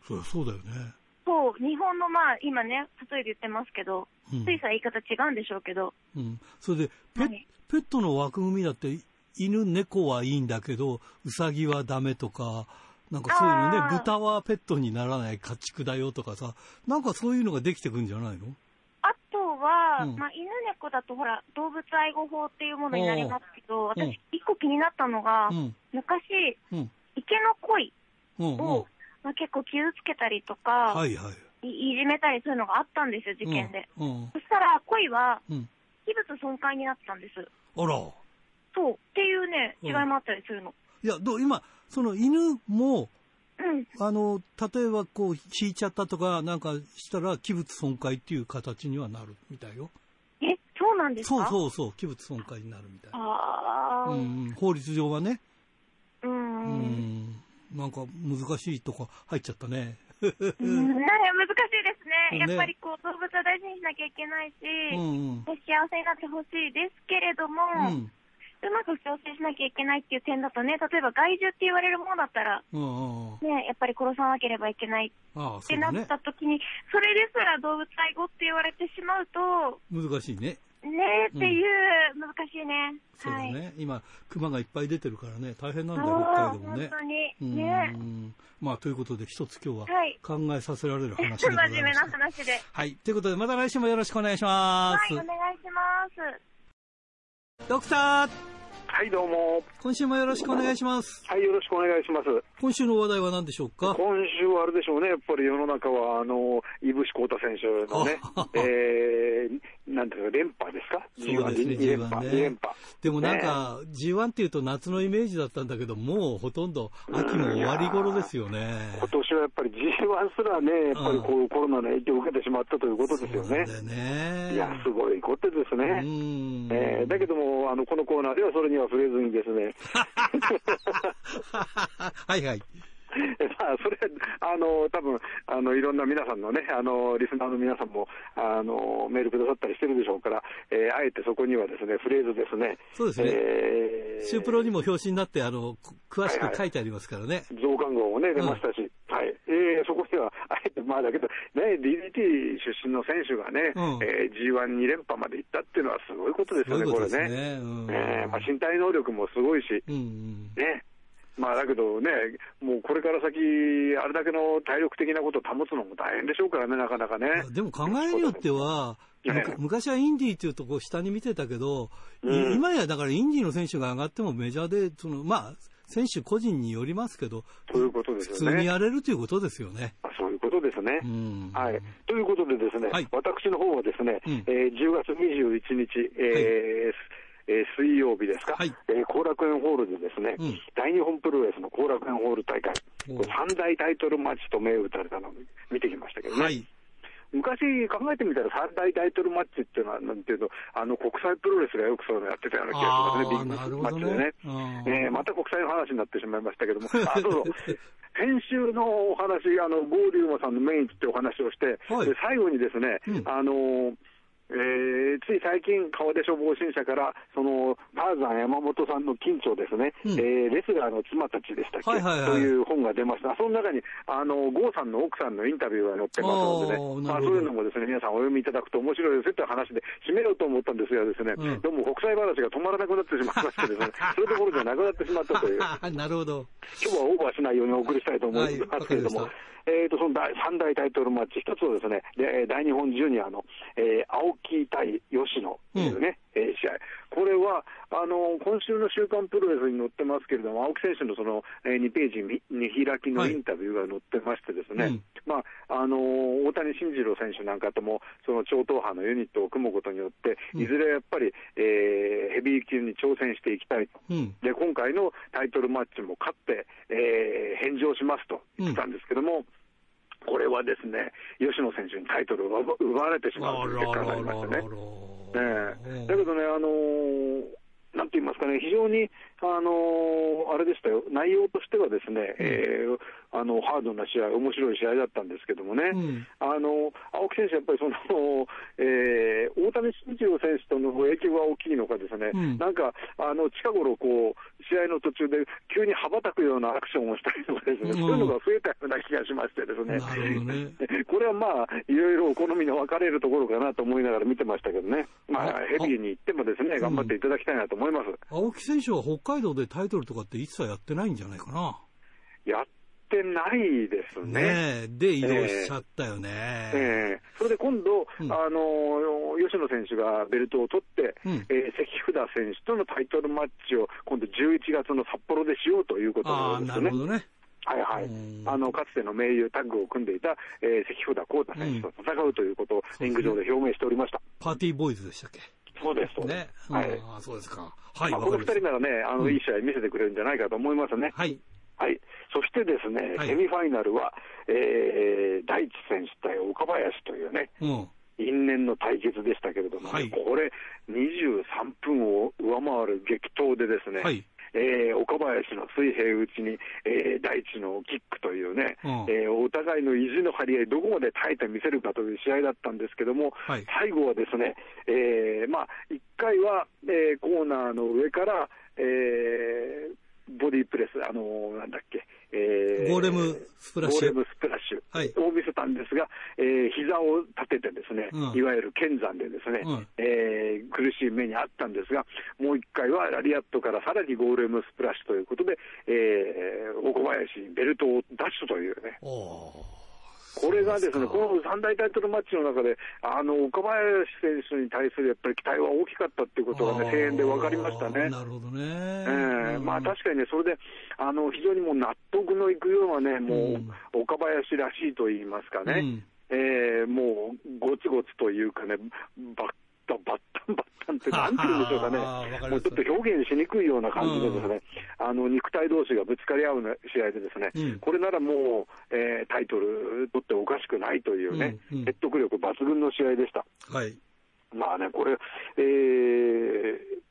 [SPEAKER 1] そりゃそうだよね。
[SPEAKER 4] そう、日本のまあ、今ね、例えで言ってますけど、
[SPEAKER 1] うん。
[SPEAKER 4] スイスは言い方違うんでしょうけど、
[SPEAKER 1] うん、それでペ,、
[SPEAKER 4] はい
[SPEAKER 1] ペットの枠組みだって犬猫はいいんだけどウサギはダメとかなんかそういうのね豚はペットにならない家畜だよとかさなんかそういうのができてくんじゃないの？
[SPEAKER 4] あとは、
[SPEAKER 1] うん。
[SPEAKER 4] まあ、犬猫だとほら、動物愛護法っていうものになりますけど、
[SPEAKER 1] うん。
[SPEAKER 4] 私、一個気になったのが、
[SPEAKER 1] うん。
[SPEAKER 4] 昔、
[SPEAKER 1] うん。
[SPEAKER 4] 池の鯉を、まあ、結構傷つけたりとか、
[SPEAKER 1] はいはい。
[SPEAKER 4] い、いじめたりそういうのがあったんですよ、事件で。そしたら、鯉は
[SPEAKER 1] うん。
[SPEAKER 4] 器物損壊になったんです。
[SPEAKER 1] あら。
[SPEAKER 4] そう。っていうね、
[SPEAKER 1] うん。
[SPEAKER 4] 違いもあったりするの。
[SPEAKER 1] いやどう今その犬も
[SPEAKER 4] うん。
[SPEAKER 1] あの例えばこう引いちゃったとかなんかしたら器物損壊っていう形にはなるみたいよ
[SPEAKER 4] え、そうなんですか？
[SPEAKER 1] そうそうそう器物損壊になるみたい
[SPEAKER 4] ああ、
[SPEAKER 1] うんうん、法律上はね
[SPEAKER 4] う。
[SPEAKER 1] うんんなんか難しいとこ入っちゃったね。
[SPEAKER 4] 難しいですね。
[SPEAKER 1] ね
[SPEAKER 4] やっぱりこう、動物は大事にしなきゃいけないし、
[SPEAKER 1] うんうん。
[SPEAKER 4] ね幸せになってほしいですけれども、
[SPEAKER 1] うん。
[SPEAKER 4] うまく調整しなきゃいけないっていう点だとね、例えば害獣って言われるものだったら、
[SPEAKER 1] うんうんうん。
[SPEAKER 4] ね、やっぱり殺さなければいけないってなっ。た時に、それですら動物愛護って言われてしまうと、
[SPEAKER 1] 難しいね。
[SPEAKER 4] ねっていう、難しいね。はい。
[SPEAKER 1] そうだね。今、熊がいっぱい出てるからね、大変なんだ
[SPEAKER 4] あ
[SPEAKER 1] よ、
[SPEAKER 4] あ
[SPEAKER 1] 北海道もね。
[SPEAKER 4] 本当に。
[SPEAKER 1] うん
[SPEAKER 4] ね。
[SPEAKER 1] まあ、ということで、一つ今日は
[SPEAKER 4] はい
[SPEAKER 1] 考えさせられる話でございま
[SPEAKER 4] 真面目な
[SPEAKER 1] した。
[SPEAKER 4] 話で。
[SPEAKER 1] はい。ということで、また来週もよろしくお願いします。
[SPEAKER 4] はい、お願いします。
[SPEAKER 1] ドクター、
[SPEAKER 5] はい、どうも。
[SPEAKER 1] 今週もよろしくお願いします。
[SPEAKER 5] はい、よろしくお願いします。
[SPEAKER 1] 今週の話題は何でしょうか？
[SPEAKER 5] 今週はあれでしょうね、やっぱり世の中は、あの、井伏浩太選手のね
[SPEAKER 1] あ、
[SPEAKER 5] えー、なんていうか、連覇ですか？
[SPEAKER 1] そうですね
[SPEAKER 5] G1 2連覇、
[SPEAKER 1] G1 ね
[SPEAKER 5] 2連覇。
[SPEAKER 1] でもなんか、G1 っていうと夏のイメージだったんだけど、もうほとんど秋も終わり頃ですよね。
[SPEAKER 5] 今年はやっぱり G1 すらね、やっぱりこうコロナの影響を受けてしまったということですよね
[SPEAKER 1] そうね。
[SPEAKER 5] いや、すごいことですね。
[SPEAKER 1] うん。
[SPEAKER 5] えーだけども、あの、このコーナーではそれには触れずにですね、
[SPEAKER 1] はいはい。
[SPEAKER 5] まあ、それ、あの、多分あの、いろんな皆さんのね、あの、リスナーの皆さんも、あの、メールくださったりしてるでしょうから、えーあえてそこにはですね、フレーズですね。
[SPEAKER 1] そうですね
[SPEAKER 5] えー
[SPEAKER 1] シュープロにも表紙になって、あの、く詳しく書いてありますからね。
[SPEAKER 5] 増刊号もね、出ましたし、はい。えーそこには、あえて、まあだけど、ね、DDT 出身の選手がね、
[SPEAKER 1] うん
[SPEAKER 5] えー G12 連覇まで行ったっていうのはすごいことですよね、
[SPEAKER 1] そういうこと
[SPEAKER 5] これね。
[SPEAKER 1] うん。
[SPEAKER 5] えーまあ、身体能力もすごいし、
[SPEAKER 1] うんうん。
[SPEAKER 5] ね。まあだけどね、もうこれから先、あれだけの体力的なことを保つのも大変でしょうからね、なかなかね。
[SPEAKER 1] でも考えによっては、昔はインディーっていうとこう下に見てたけど、い
[SPEAKER 5] うん
[SPEAKER 1] 今やだからインディーの選手が上がってもメジャーで、その、まあ、選手個人によりますけど、
[SPEAKER 5] ということです
[SPEAKER 1] 普通に。やれるということですよね。
[SPEAKER 5] まあそういうことですね。
[SPEAKER 1] うん。
[SPEAKER 5] はい。ということでですね、
[SPEAKER 1] はい
[SPEAKER 5] 私の方はですね、
[SPEAKER 1] うん
[SPEAKER 5] えー10月21日、えーえー水曜日ですか、
[SPEAKER 1] はい
[SPEAKER 5] えー後楽園ホールでですね、
[SPEAKER 1] うん
[SPEAKER 5] 大日本プロレスの後楽園ホール大会、三大タイトルマッチと銘打たれたのを見てきましたけどね。
[SPEAKER 1] はい。
[SPEAKER 5] 昔考えてみたら三大タイトルマッチっていうのは、なんていうの、あの国際プロレスがよくそういうのやってたような気がしますね、ビッグマッチでね
[SPEAKER 1] ね。。うん
[SPEAKER 5] えーまた国際の話になってしまいましたけども、あ、そうそう。先週のお話、あの、ゴーリュウマさんのメインってお話をして、
[SPEAKER 1] はい
[SPEAKER 5] で最後にですね、
[SPEAKER 1] うん
[SPEAKER 5] あのーえー、つい最近、川出消防審査から、そのターザン山本さんの緊張ですね、
[SPEAKER 1] うん。
[SPEAKER 5] えーレスラーの妻たちでしたっけ、
[SPEAKER 1] はいはいはい。
[SPEAKER 5] という本が出ました、その中にあの郷さんの奥さんのインタビューが載ってますのでね、まあ、そういうのもですね皆さんお読みいただくと面白いですよという話で締めようと思ったんですが、ですね、
[SPEAKER 1] うん。
[SPEAKER 5] どうも国際話が止まらなくなってしまいましてですね、それどころじゃなくなってしまったという。
[SPEAKER 1] なるほど。
[SPEAKER 5] 今日はオーバーしないようにお送りしたいと思い
[SPEAKER 1] はい
[SPEAKER 5] ますけれども、
[SPEAKER 1] わか
[SPEAKER 5] えー、とその第3大タイトルマッチ、一つはですね、でえー大日本ジュニアの、えー青木対吉野というね、えー試合、これはあの今週の週刊プロレスに載ってますけれども、青木選手のその、え2ページ見見開きのインタビューが載ってましてですね、まああの大谷慎次郎選手なんかとも、その超党派のユニットを組むことによって、
[SPEAKER 1] うん。
[SPEAKER 5] いずれやっぱり、えーヘビー級に挑戦していきたいと。
[SPEAKER 1] うん。
[SPEAKER 5] で今回のタイトルマッチも勝って、えー返上しますと言ってたんですけども、これはですね、吉野選手にタイトルを奪奪われてしまうという結果になりましたね。ええだけどね、あのーなんて言いますかね、非常に、あのーあれでしたよ、内容としてはですね、えーあのハードな試合、面白い試合だったんですけどもね、
[SPEAKER 1] うん。
[SPEAKER 5] あの青木選手、やっぱりその、えー大谷慎次郎選手との影響が大きいのかですね、
[SPEAKER 1] うん。
[SPEAKER 5] なんかあの近頃こう、試合の途中で急に羽ばたくようなアクションをしたりとかですね、
[SPEAKER 1] うん。
[SPEAKER 5] そういうのが増えたような気がしましてですね。
[SPEAKER 1] ね。
[SPEAKER 5] これはまあ、いろいろお好みの分かれるところかなと思いながら見てましたけどね、まあ、
[SPEAKER 1] あ
[SPEAKER 5] ヘビーに行ってもですね、頑張っていただきたいなと思います。
[SPEAKER 1] 青木選手は北海道でタイトルとかって一切やってないんじゃないかな。
[SPEAKER 5] やってないですね。
[SPEAKER 1] ねえ。で、移動しちゃったよね。
[SPEAKER 5] ええそれで今度、
[SPEAKER 1] うん
[SPEAKER 5] あの吉野選手がベルトを取って、
[SPEAKER 1] うん
[SPEAKER 5] えー関札選手とのタイトルマッチを今度11月の札幌でしようということなんですよね
[SPEAKER 1] なるほ。どね。
[SPEAKER 5] はいはい
[SPEAKER 1] うん
[SPEAKER 5] あのかつての盟友タッグを組んでいた、えー関札浩太選手と戦うということをリング上で表明しておりました。
[SPEAKER 1] パーティーボーイズでしたっけ？
[SPEAKER 5] そうです、そうです。
[SPEAKER 1] ね。
[SPEAKER 5] はい
[SPEAKER 1] ああ、そうですか。はい、
[SPEAKER 5] まあ、この二人ならね、あの、
[SPEAKER 1] うん
[SPEAKER 5] いい試合見せてくれるんじゃないかと思いますね。
[SPEAKER 1] はい。
[SPEAKER 5] はい。そしてですね、
[SPEAKER 1] はい
[SPEAKER 5] セミファイナルは、えー、大地選手対岡林というね、
[SPEAKER 1] うん。
[SPEAKER 5] 因縁の対決でしたけれども、
[SPEAKER 1] はい
[SPEAKER 5] これ、23分を上回る激闘でですね、
[SPEAKER 1] はい。
[SPEAKER 5] えー岡林の水平打ちに、えー大地のキックというね、
[SPEAKER 1] うん。
[SPEAKER 5] えーお互いの意地の張り合い、どこまで耐えてみせるかという試合だったんですけども、
[SPEAKER 1] はい。
[SPEAKER 5] 最後はですね、えーまあ、1回は、えーコーナーの上から、えーボディープレス、あのーなんだっけ、え
[SPEAKER 1] ゴーレムスプラッシュ。
[SPEAKER 5] ゴーレムスプラッシュ。
[SPEAKER 1] はい。
[SPEAKER 5] を見せたんですが、えー膝を立ててですね、
[SPEAKER 1] うん。
[SPEAKER 5] いわゆる剣山でですね、
[SPEAKER 1] うん。
[SPEAKER 5] えー苦しい目にあったんですが、もう一回はラリアットからさらにゴーレムスプラッシュということで、えー、岡林にベルトを奪取というね、
[SPEAKER 1] お
[SPEAKER 5] これがですね、この三大タイトルマッチの中で、あの岡林選手に対するやっぱり期待は大きかったっていうことがね、声援で分かりましたね。
[SPEAKER 1] なるほどね。
[SPEAKER 5] ええまあ確かにね、それであの非常にもう納得のいくようなね、もう岡林らしいと言いますかね、ええもうごつごつというかね、バッタバッタンバッタンって、なんて言うんでしょうかね。もうちょっと表現しにくいような感じでですね、あの肉体同士がぶつかり合うね試合でですね、
[SPEAKER 1] うん。
[SPEAKER 5] これならもう、えータイトル取っておかしくないというね、
[SPEAKER 1] うんうん。
[SPEAKER 5] 説得力抜群の試合でした。
[SPEAKER 1] はい。
[SPEAKER 5] まあね、これ、えー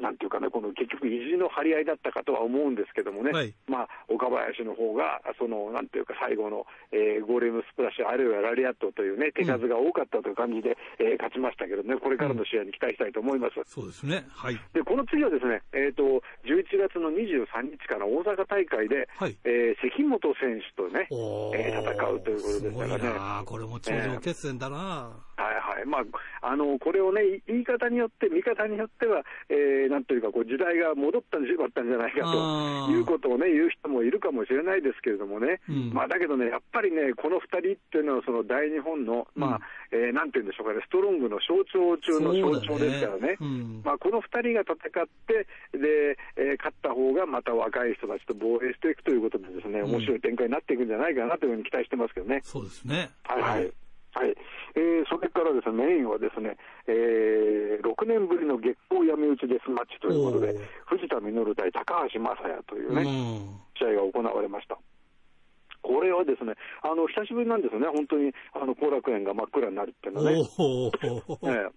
[SPEAKER 5] なんていうかね、この結局、意地の張り合いだったかとは思うんですけどもね、
[SPEAKER 1] はい
[SPEAKER 5] まあ、岡林の方が、その、なんていうか、最後の、えーゴーレムスプラッシュ、あるいはラリアットというね、手数が多かったという感じで、えー勝ちましたけどね、これからの試合に期待したいと思います。
[SPEAKER 1] そうですね。はい。
[SPEAKER 5] で、この次はですね、えっ、と、11月の23日から大阪大会で、
[SPEAKER 1] はい
[SPEAKER 5] えー関本選手とね、
[SPEAKER 1] お
[SPEAKER 5] えー戦うということですからね。
[SPEAKER 1] なこれも頂上決戦だな、
[SPEAKER 5] はいはいまあ、あのこれをね、い言い方によって、見方によっては、えーなんというかこう、時代が戻ったんじゃったんじゃないかということをね、言う人もいるかもしれないですけれどもね、
[SPEAKER 1] うん
[SPEAKER 5] まあ、だけどね、やっぱりね、この2人っていうのは、その大日本の、まあえーなんていうんでしょうかね、ストロングの象徴中の象徴ですからね。
[SPEAKER 1] うん
[SPEAKER 5] まあ、この2人が戦って、でえー勝った方がまた若い人たちと防衛していくということで、ですね
[SPEAKER 1] うん
[SPEAKER 5] 面白い展開になっていくんじゃないかなというふうに期待してますけどね。
[SPEAKER 1] そうですね。
[SPEAKER 5] はいはい。はいえーそれからですね、メインはですね、えー6年ぶりの月光闇打ちデスマッチということで藤田実対高橋正也という
[SPEAKER 1] う
[SPEAKER 5] ね、
[SPEAKER 1] ん。
[SPEAKER 5] 試合が行われました。これはですね、あの久しぶりなんですよね、本当にあの後楽園が真っ暗になるっていうのはね。
[SPEAKER 1] おお、
[SPEAKER 5] え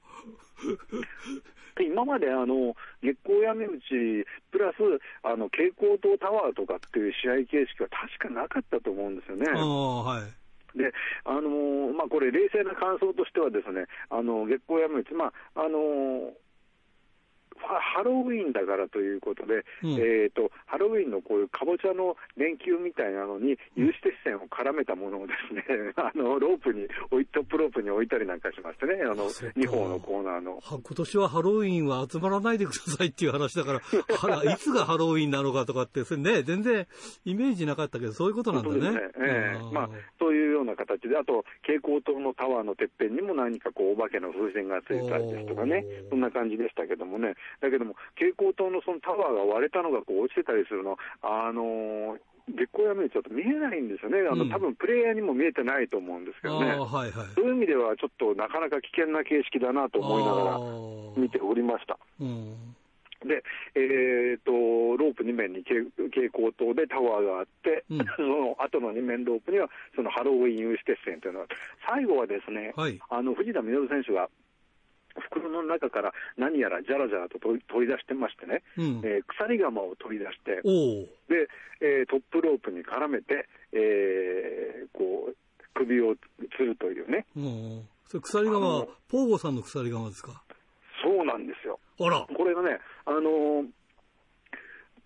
[SPEAKER 5] え今まであの月光闇打ちプラスあの蛍光灯タワーとかっていう試合形式は確かなかったと思うんですよね。
[SPEAKER 1] はい。
[SPEAKER 5] で、あの、まあ、これ、冷静な感想としてはですね、あの月光山道、まああのハロウィーンだからということで、うん、えーと、ハロウィーンのこういうかぼちゃの連休みたいなのに、有刺鉄線を絡めたものをですね、あのロープに置い、トップロープに置いたりなんかしましてね、あの2本のコーナーの。
[SPEAKER 1] 今年はハロウィーンは集まらないでくださいっていう話だか ら、いつがハロウィーンなのかとかって、それね、全然イメージなかったけど、そういうことなんだね。ね。
[SPEAKER 5] えー、まあ、そういうような形で、あと、蛍光灯のタワーのてっぺんにも何かこう、お化けの風船がついたりですとかね、そんな感じでしたけどもね、だけども、蛍光灯のそのタワーが割れたのがこう落ちてたりするの、あのー月光闇ちょっと見えないんですよね、あの、うん、多分プレイヤーにも見えてないと思うんですけどね、はいはい、そういう意味では、ちょっとなかなか危険な形式だなと思いながら見ておりました。で、えーと、ロープ2面に蛍光灯でタワーがあって、うん、その後の2面ロープには、そのハロウィン有刺鉄線というのは、最後はですね、はい、あの藤田稔選手が袋の中から何やらじゃらじゃらと取り出してましてね、うん、えー、鎖鎌を取り出して、で、えー、トップロープに絡めて、えー、こう、首を吊るというね。
[SPEAKER 1] それ鎖鎌は、ポーゴさんの鎖鎌ですか？
[SPEAKER 5] そうなんですよ。
[SPEAKER 1] あら。
[SPEAKER 5] これがね、あのー、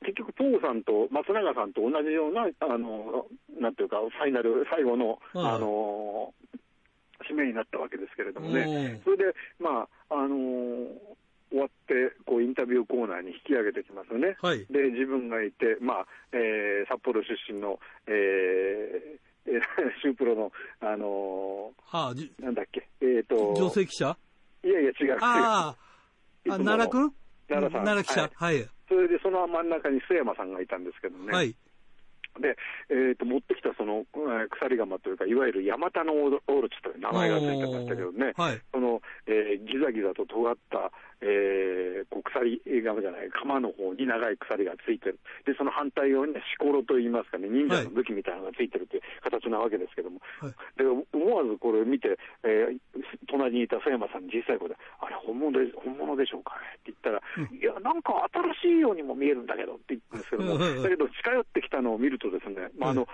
[SPEAKER 5] 結局、ポーさんと松永さんと同じような、あのー、なんていうか、ファイナル、最後の、あのー締めになったわけですけれどもね、それで、まあ、あのー、終わって、こう、インタビューコーナーに引き上げてきますよね。はい、で、自分がいて、まあ、えー、札幌出身の、えー、えー、シュープロの、あのー、はあ、なんだっけ、えっ、ー、と。
[SPEAKER 1] 女性記者？
[SPEAKER 5] いやいや、違う。
[SPEAKER 1] ああ、奈良君？
[SPEAKER 5] 奈良さん。
[SPEAKER 1] 奈良記者、はい、はい。
[SPEAKER 5] それで、その真ん中に須山さんがいたんですけどね。はい。で、えーと、持ってきたその、えー、鎖鎌というか、いわゆるヤマタノオロチという名前がついてましたけどね、はい、その、えー、ギザギザと尖った、えー、こう鎖鎌じゃない、鎌の方に長い鎖がついてる。で、その反対側にはシコロといいますかね、忍者の武器みたいなのがついてるという形なわけですけども、はい、で思わずこれを見て、えー、隣にいた佐山さんに実際これ、あれ本物で、本物でしょうかね？って言ったら、うん、いや、なんか新しいようにも見えるんだけどって言ったんですけども、だけど近寄ってきたのを見るとですね、まあ、あの、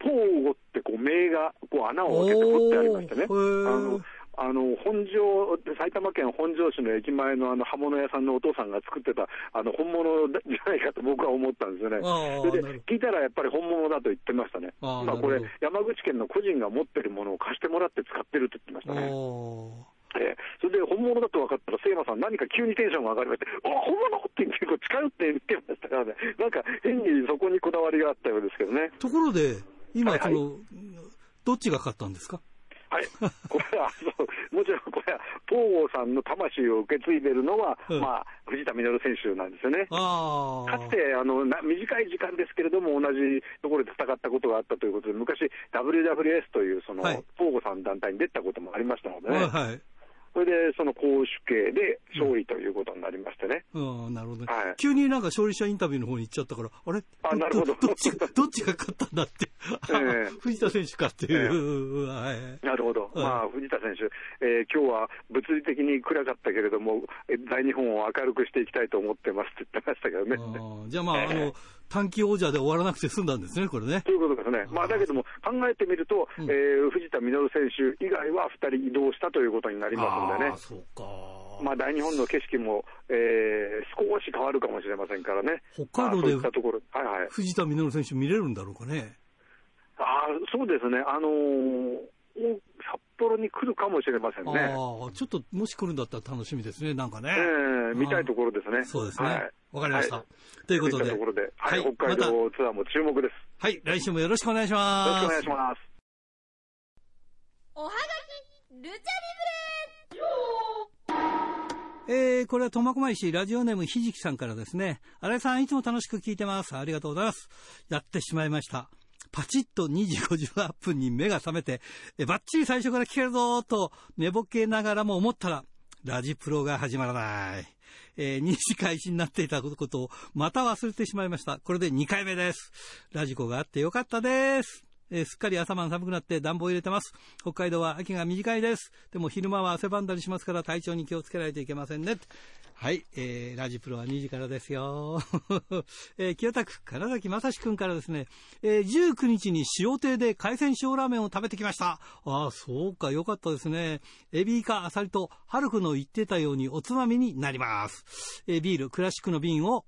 [SPEAKER 5] ポーゴってこう名がこう穴を開けて掘ってありましてね、あのあの本庄、埼玉県本庄市の駅前のあの刃物屋さんのお父さんが作ってたあの本物じゃないかと僕は思ったんですよね。それで聞いたらやっぱり本物だと言ってましたね。まあこれ山口県の個人が持ってるものを貸してもらって使ってると言ってましたね。えー、それで本物だと分かったら、セイマさん、何か急にテンションが上がりまして、あ本物って結構近寄って見てましたからね、なんか変にそこにこだわりがあったようですけどね。
[SPEAKER 1] ところで、今、はいはい、その、どっちが勝ったんですか？
[SPEAKER 5] はい、これはもちろんこれは東郷さんの魂を受け継いでるのは、うん、まあ、藤田稔選手なんですよね。かつてあのな短い時間ですけれども、同じところで戦ったことがあったということで、昔、WWS というその、はい、東郷さんの団体に出たこともありましたのでね。はいそれで、その攻守系で勝利ということになりましてね。
[SPEAKER 1] うん、うん、なるほど、ね、はい。急になんか勝利者インタビューの方に行っちゃったから、あれ？
[SPEAKER 5] あ、なるほど。
[SPEAKER 1] どっちが、どっちが勝ったんだって。えー、藤田選手かっていう。えー、
[SPEAKER 5] はい。なるほど。まあ、藤田選手、えー、今日は物理的に暗かったけれども、大日本を明るくしていきたいと思ってますって言ってましたけどね。
[SPEAKER 1] あじゃあまあ、あの、短期王者で終わらなくて済んだんですね、これね。
[SPEAKER 5] ということですね。まあ、だけども、考えてみると、うん、えー、藤田稔選手以外は2人移動したということになりますんでね。
[SPEAKER 1] そうか。
[SPEAKER 5] まあ、大日本の景色も、えー、少し変わるかもしれませんからね。
[SPEAKER 1] 北海道で、
[SPEAKER 5] まあ、ところはいはい、
[SPEAKER 1] 藤田稔選手見れるんだろうかね。
[SPEAKER 5] あそうですね。あのー札幌に来るかもしれませんね。
[SPEAKER 1] あちょっと、もし来るんだったら楽しみですね、なんかね。え
[SPEAKER 5] えー、見たいところですね。
[SPEAKER 1] そうですね。わ、はい、かりました。はい、ということで。
[SPEAKER 5] ところで、はい、北海道ツアーも注目です。
[SPEAKER 1] はい、来週もよろしくお願いします。
[SPEAKER 5] よろしくお願いします。
[SPEAKER 6] おはがき、ルチャリブ
[SPEAKER 1] レえー、これは苫小牧市ラジオネームひじきさんからですね。新井さん、いつも楽しく聞いてます。ありがとうございます。やってしまいました。パチッと2時58分に目が覚めて、えバッチリ最初から聞けるぞと寝ぼけながらも思ったら、ラジプロが始まらない。えー、2時開始になっていたことをまた忘れてしまいました。これで2回目です。ラジコがあってよかったです。えー、すっかり朝晩寒くなって暖房入れてます。北海道は秋が短いです。でも昼間は汗ばんだりしますから体調に気をつけないといけませんね。はい、えー、ラジプロは2時からですよ。えー、清田区、金崎正史君からですね、えー、19日に塩亭で海鮮塩ラーメンを食べてきました。ああ、そうか、よかったですね。エビイカ、アサリと、ハルクの言ってたようにおつまみになります。えー、ビール、クラシックの瓶を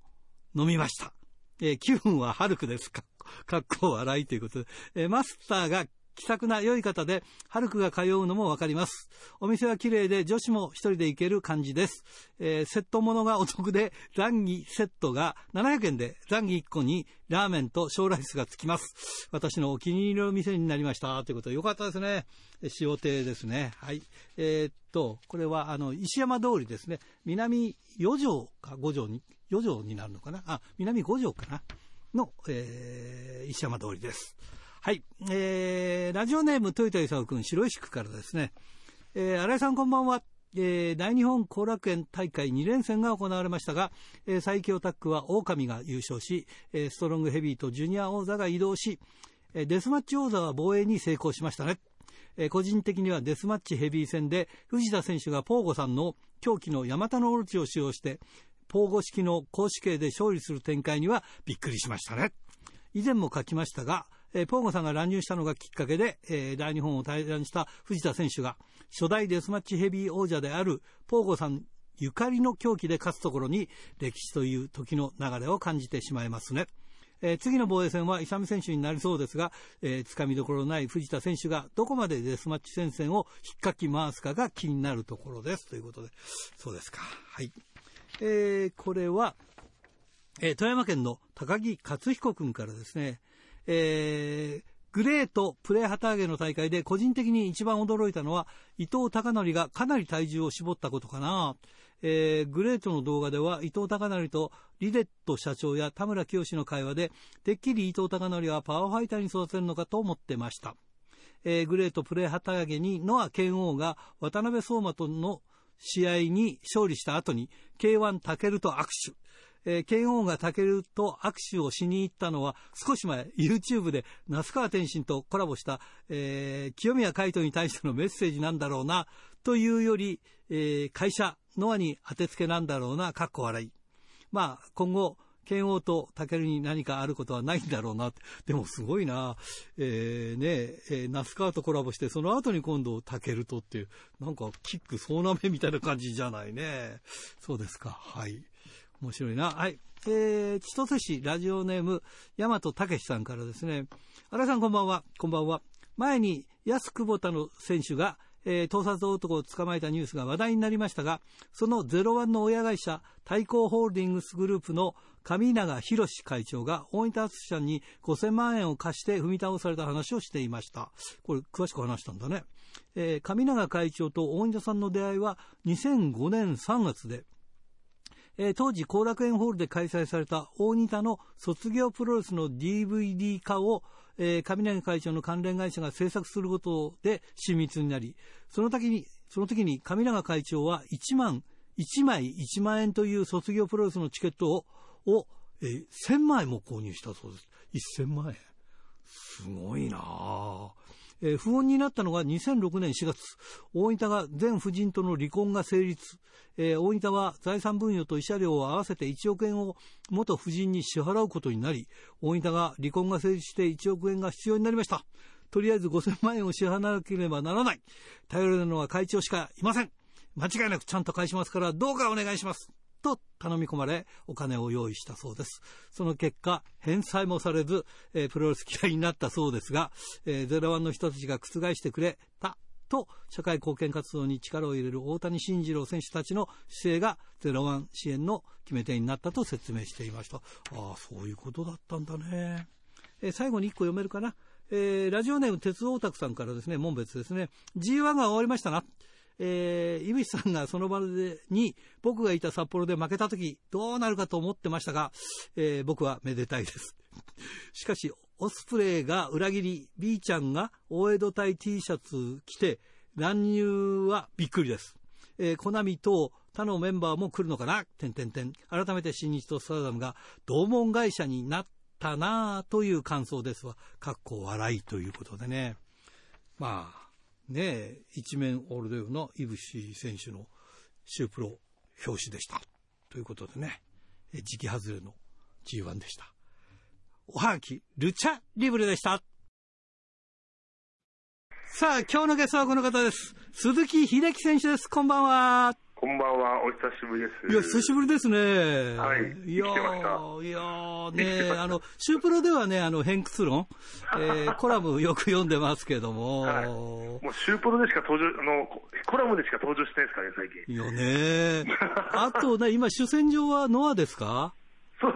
[SPEAKER 1] 飲みました。えー、気分はハルクですか？かっこ笑いということで、えー、マスターが気さくな良い方で、ハルクが通うのもわかります。お店は綺麗で、女子も一人で行ける感じです。えー、セットものがお得で、ザンギセットが700円で、ザンギ1個にラーメンと小ライスがつきます。私のお気に入りの店になりました。ということで、よかったですね。塩亭ですね。はい。えー、っと、これは、あの、石山通りですね。南4条か5条に、4条になるのかな？あ、南5条かな？の、えー、石山通りです。はい。えー、ラジオネーム、豊田勲君、白石区からですね。えー、新井さんこんばんは。えー、大日本後楽園大会2連戦が行われましたが、えー、最強タッグは狼が優勝し、えー、ストロングヘビーとジュニア王座が移動し、えー、デスマッチ王座は防衛に成功しましたね。えー、個人的にはデスマッチヘビー戦で藤田選手がポーゴさんの狂気のヤマタノオロチを使用して、ポーゴ式の公式系で勝利する展開にはびっくりしましたね。以前も書きましたが、え、ポーゴさんが乱入したのがきっかけで、えー、大日本を退団した藤田選手が、初代デスマッチヘビー王者であるポーゴさんゆかりの狂気で勝つところに、歴史という時の流れを感じてしまいますね。えー、次の防衛戦は勇選手になりそうですが、えー、つかみどころのない藤田選手がどこまでデスマッチ戦線を引っかき回すかが気になるところです。ということで、そうですか。はい。えー、これは、えー、富山県の高木克彦君からですね、えー、グレートプレー旗揚げの大会で個人的に一番驚いたのは伊藤孝則がかなり体重を絞ったことかな。えー、グレートの動画では伊藤孝則とリレット社長や田村清の会話でてっきり伊藤孝則はパワーファイターに育てるのかと思ってました。えー、グレートプレー旗揚げにノア剣王が渡辺相馬との試合に勝利した後に K1 タケルと握手。えー、剣王がタケルと握手をしに行ったのは少し前 YouTube で那須川天心とコラボした、えー、清宮海斗に対してのメッセージなんだろうなというより、えー、会社ノアに当てつけなんだろうな、かっこ笑い。まあ今後剣王とタケルに何かあることはないんだろうな。でもすごいな。えー、ねえ、ー、ナスカーとコラボして、その後に今度タケルとっていう、なんかキック総なめみたいな感じじゃないね。そうですか。はい。面白いな。はい。えー、千歳市ラジオネーム、大和武さんからですね。新井さんこんばんは。こんばんは。前に、安久保田の選手が、えー、盗撮男を捕まえたニュースが話題になりましたが、そのゼロワンの親会社、対抗ホールディングスグループの上永博会長が大分淳さんに5000万円を貸して踏み倒された話をしていました。これ、詳しく話したんだね。えー、上永会長と大分さんの出会いは2005年3月で、えー、当時後楽園ホールで開催された大仁田の卒業プロレスの DVD 化を、えー、上永会長の関連会社が制作することで親密になり、その時に、その時に上永会長は1万、1枚1万円という卒業プロレスのチケットを、をえー、1000枚も購入したそうです。1000万円。すごいなぁ。えー、不穏になったのが2006年4月、大分が前夫人との離婚が成立、えー、大分は財産分与と慰謝料を合わせて1億円を元夫人に支払うことになり、大分が離婚が成立して1億円が必要になりました。とりあえず5000万円を支払わなければならない。頼れるのは会長しかいません。間違いなくちゃんと返しますから、どうかお願いします。と頼み込まれ、お金を用意したそうです。その結果、返済もされず、えー、プロレス嫌いになったそうですが、えー、ゼロワンの人たちが覆してくれたと、社会貢献活動に力を入れる大谷慎次郎選手たちの姿勢がゼロワン支援の決め手になったと説明していました。ああ、そういうことだったんだね。えー、最後に1個読めるかな。えー、ラジオネーム鉄オタクさんからですね、門別ですね。G1 が終わりましたな。えー、井口さんがその場でに僕がいた札幌で負けた時どうなるかと思ってましたが、えー、僕はめでたいです。しかし、オスプレイが裏切り、B ちゃんが大江戸隊 T シャツ着て乱入はびっくりです。えー、コナミと他のメンバーも来るのかな？てんてんてん。改めて新日とスタダムが同門会社になったなという感想ですわ。かっこ笑いということでね。まあ、ね一面オールドよのイブシ選手のシュープロ表紙でした。ということでね、時期外れの G1 でした。おはがき、ルチャリブレでした。さあ、今日のゲストはこの方です。鈴木秀樹選手です。こんばんは。
[SPEAKER 6] こんばんは、お久しぶりです。
[SPEAKER 1] いや、久しぶりですね。
[SPEAKER 6] はい。
[SPEAKER 1] いやいやね、あの、シュープロではね、あの、偏屈論、えー、コラムよく読んでますけども。はい、
[SPEAKER 6] もうシュープロでしか登場、あの、コラムでしか登場してないですからね、最近。
[SPEAKER 1] いやねあとね、今、主戦場はノアですか？
[SPEAKER 6] そう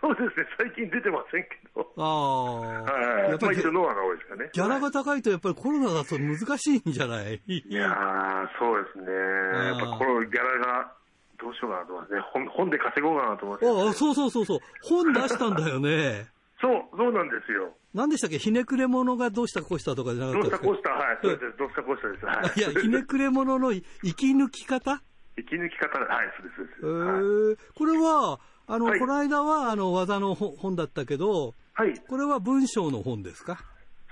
[SPEAKER 6] そうですね、最近出てませんけど。ああ。はい。やっぱり、ノアが多いですかね。
[SPEAKER 1] ギャラが高いとやっぱりコロナだと難しいんじゃない？
[SPEAKER 6] いやー、そうですね。やっぱコロギャラが、どうしようかなと思いますね。本本で稼ごうかなと思って、ね。
[SPEAKER 1] ああ、そうそうそうそう。本出したんだよね。
[SPEAKER 6] そう、そうなんですよ。
[SPEAKER 1] 何でしたっけ？ひねくれ者がどうしたこうしたとかじゃなかった
[SPEAKER 6] ですかどうしたこうした、はい。そうです。どうしたこうしたです。は
[SPEAKER 1] い。いや、ひねくれ者の生き抜き方？
[SPEAKER 6] 生き抜き方、はい、そうです。え
[SPEAKER 1] ー、はい、これは、あの、はい、この間は、あの、技の本だったけど、はい。これは文章の本ですか？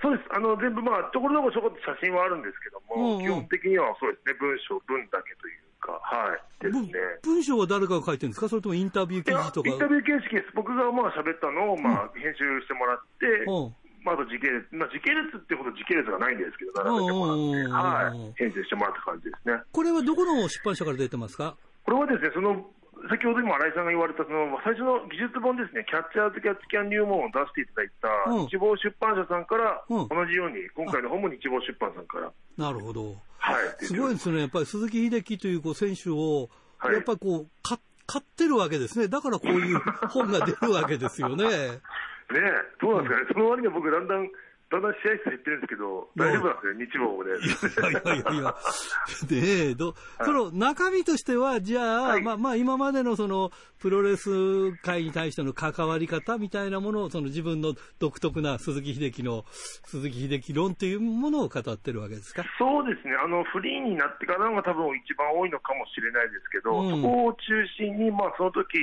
[SPEAKER 6] そうです。あの、全部、まあ、ところどころちょこっと写真はあるんですけども、うんうん、基本的にはそうですね、文章、文だけというか、はい。ですね。
[SPEAKER 1] 文章は誰かが書いてるんですか？それともインタビュー記事とか
[SPEAKER 6] インタビュー形式です。僕がまあ喋ったのを、まあ、編集してもらって、うんまあ、あと時系列、まあ、時系列ってほど時系列がないんですけど、並べてもらって、はい、編集してもらった感じですね。
[SPEAKER 1] これはどこの出版社から出てますか？
[SPEAKER 6] これはですね、その先ほど今、新井さんが言われた、その最初の技術本ですね、キャッチャーズ・キャッチキャン入門を出していただいた、日望出版社さんから、同じように、今回の本も日望出版さんから。
[SPEAKER 1] なるほど。
[SPEAKER 6] は
[SPEAKER 1] い。すごいですね。やっぱり鈴木秀樹というこう選手を、やっぱりこう、買ってるわけですね。だからこういう本が出るわけですよね。ね
[SPEAKER 6] え、どうなんですかね。その割には僕、だんだん、だんだん試合数減ってるんですけど、大丈夫なんですよ、日望で。いやいやいやいや、
[SPEAKER 1] で、ど、その中身としては、じゃあ、はい、まあまあ今までのその、プロレス界に対しての関わり方みたいなものを、その自分の独特な鈴木秀樹の、鈴木秀樹論というものを語ってるわけですか？
[SPEAKER 6] そうですね。あの、フリーになってからが多分一番多いのかもしれないですけど、うん、そこを中心に、まあその時、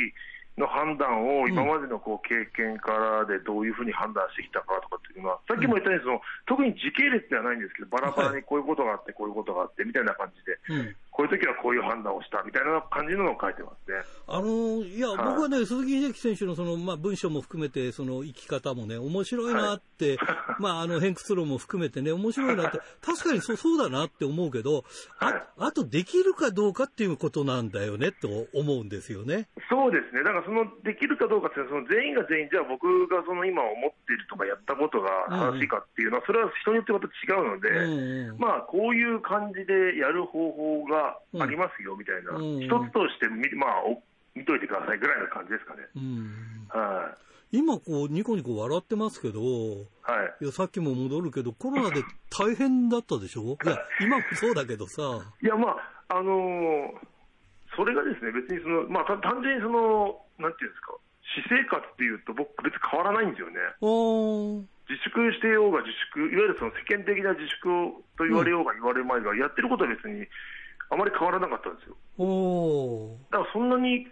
[SPEAKER 6] の判断を今までのこう経験からでどういうふうに判断してきたかとかっていうのは、さっきも言ったようにその、特に時系列ではないんですけど、バラバラにこういうことがあって、こういうことがあってみたいな感じで、こういう時はこういう判断をしたみたいな感じのを書いてますね。
[SPEAKER 1] あのいや、僕はね、鈴木秀樹選手のその、まあ、文章も含めて、その生き方もね、面白いなって、はい、まあ、あの、偏屈論も含めてね、面白いなって、確かにそうそうだなって思うけど、あ、はい、あとできるかどうかっていうことなんだよね、と思うんですよね。
[SPEAKER 6] そうですね。だからその、できるかどうかっていうのは、その全員が全員、じゃあ僕がその今思っているとかやったことが正しいかっていうのは、それは人によってまた違うので、うん、まあ、こういう感じでやる方法がありますよみたいな、うん、一つとしてみ、まあ、見といてくださいぐらいの感じですかね。はい、
[SPEAKER 1] 今こう、ニコニコ笑ってますけど、はい、いやさっきも戻るけど、コロナで大変だったでしょ？いや、今もそうだけどさ。
[SPEAKER 6] いや、まあ、あのー、それがですね、別にその、まあ、単純にその、なんていうんですか、私生活っていうと、僕、別に変わらないんですよね。自粛してようが自粛、いわゆるその世間的な自粛と言われようが言われまいが、うん、やってることは別にあまり変わらなかったんですよ。おだからそんなに、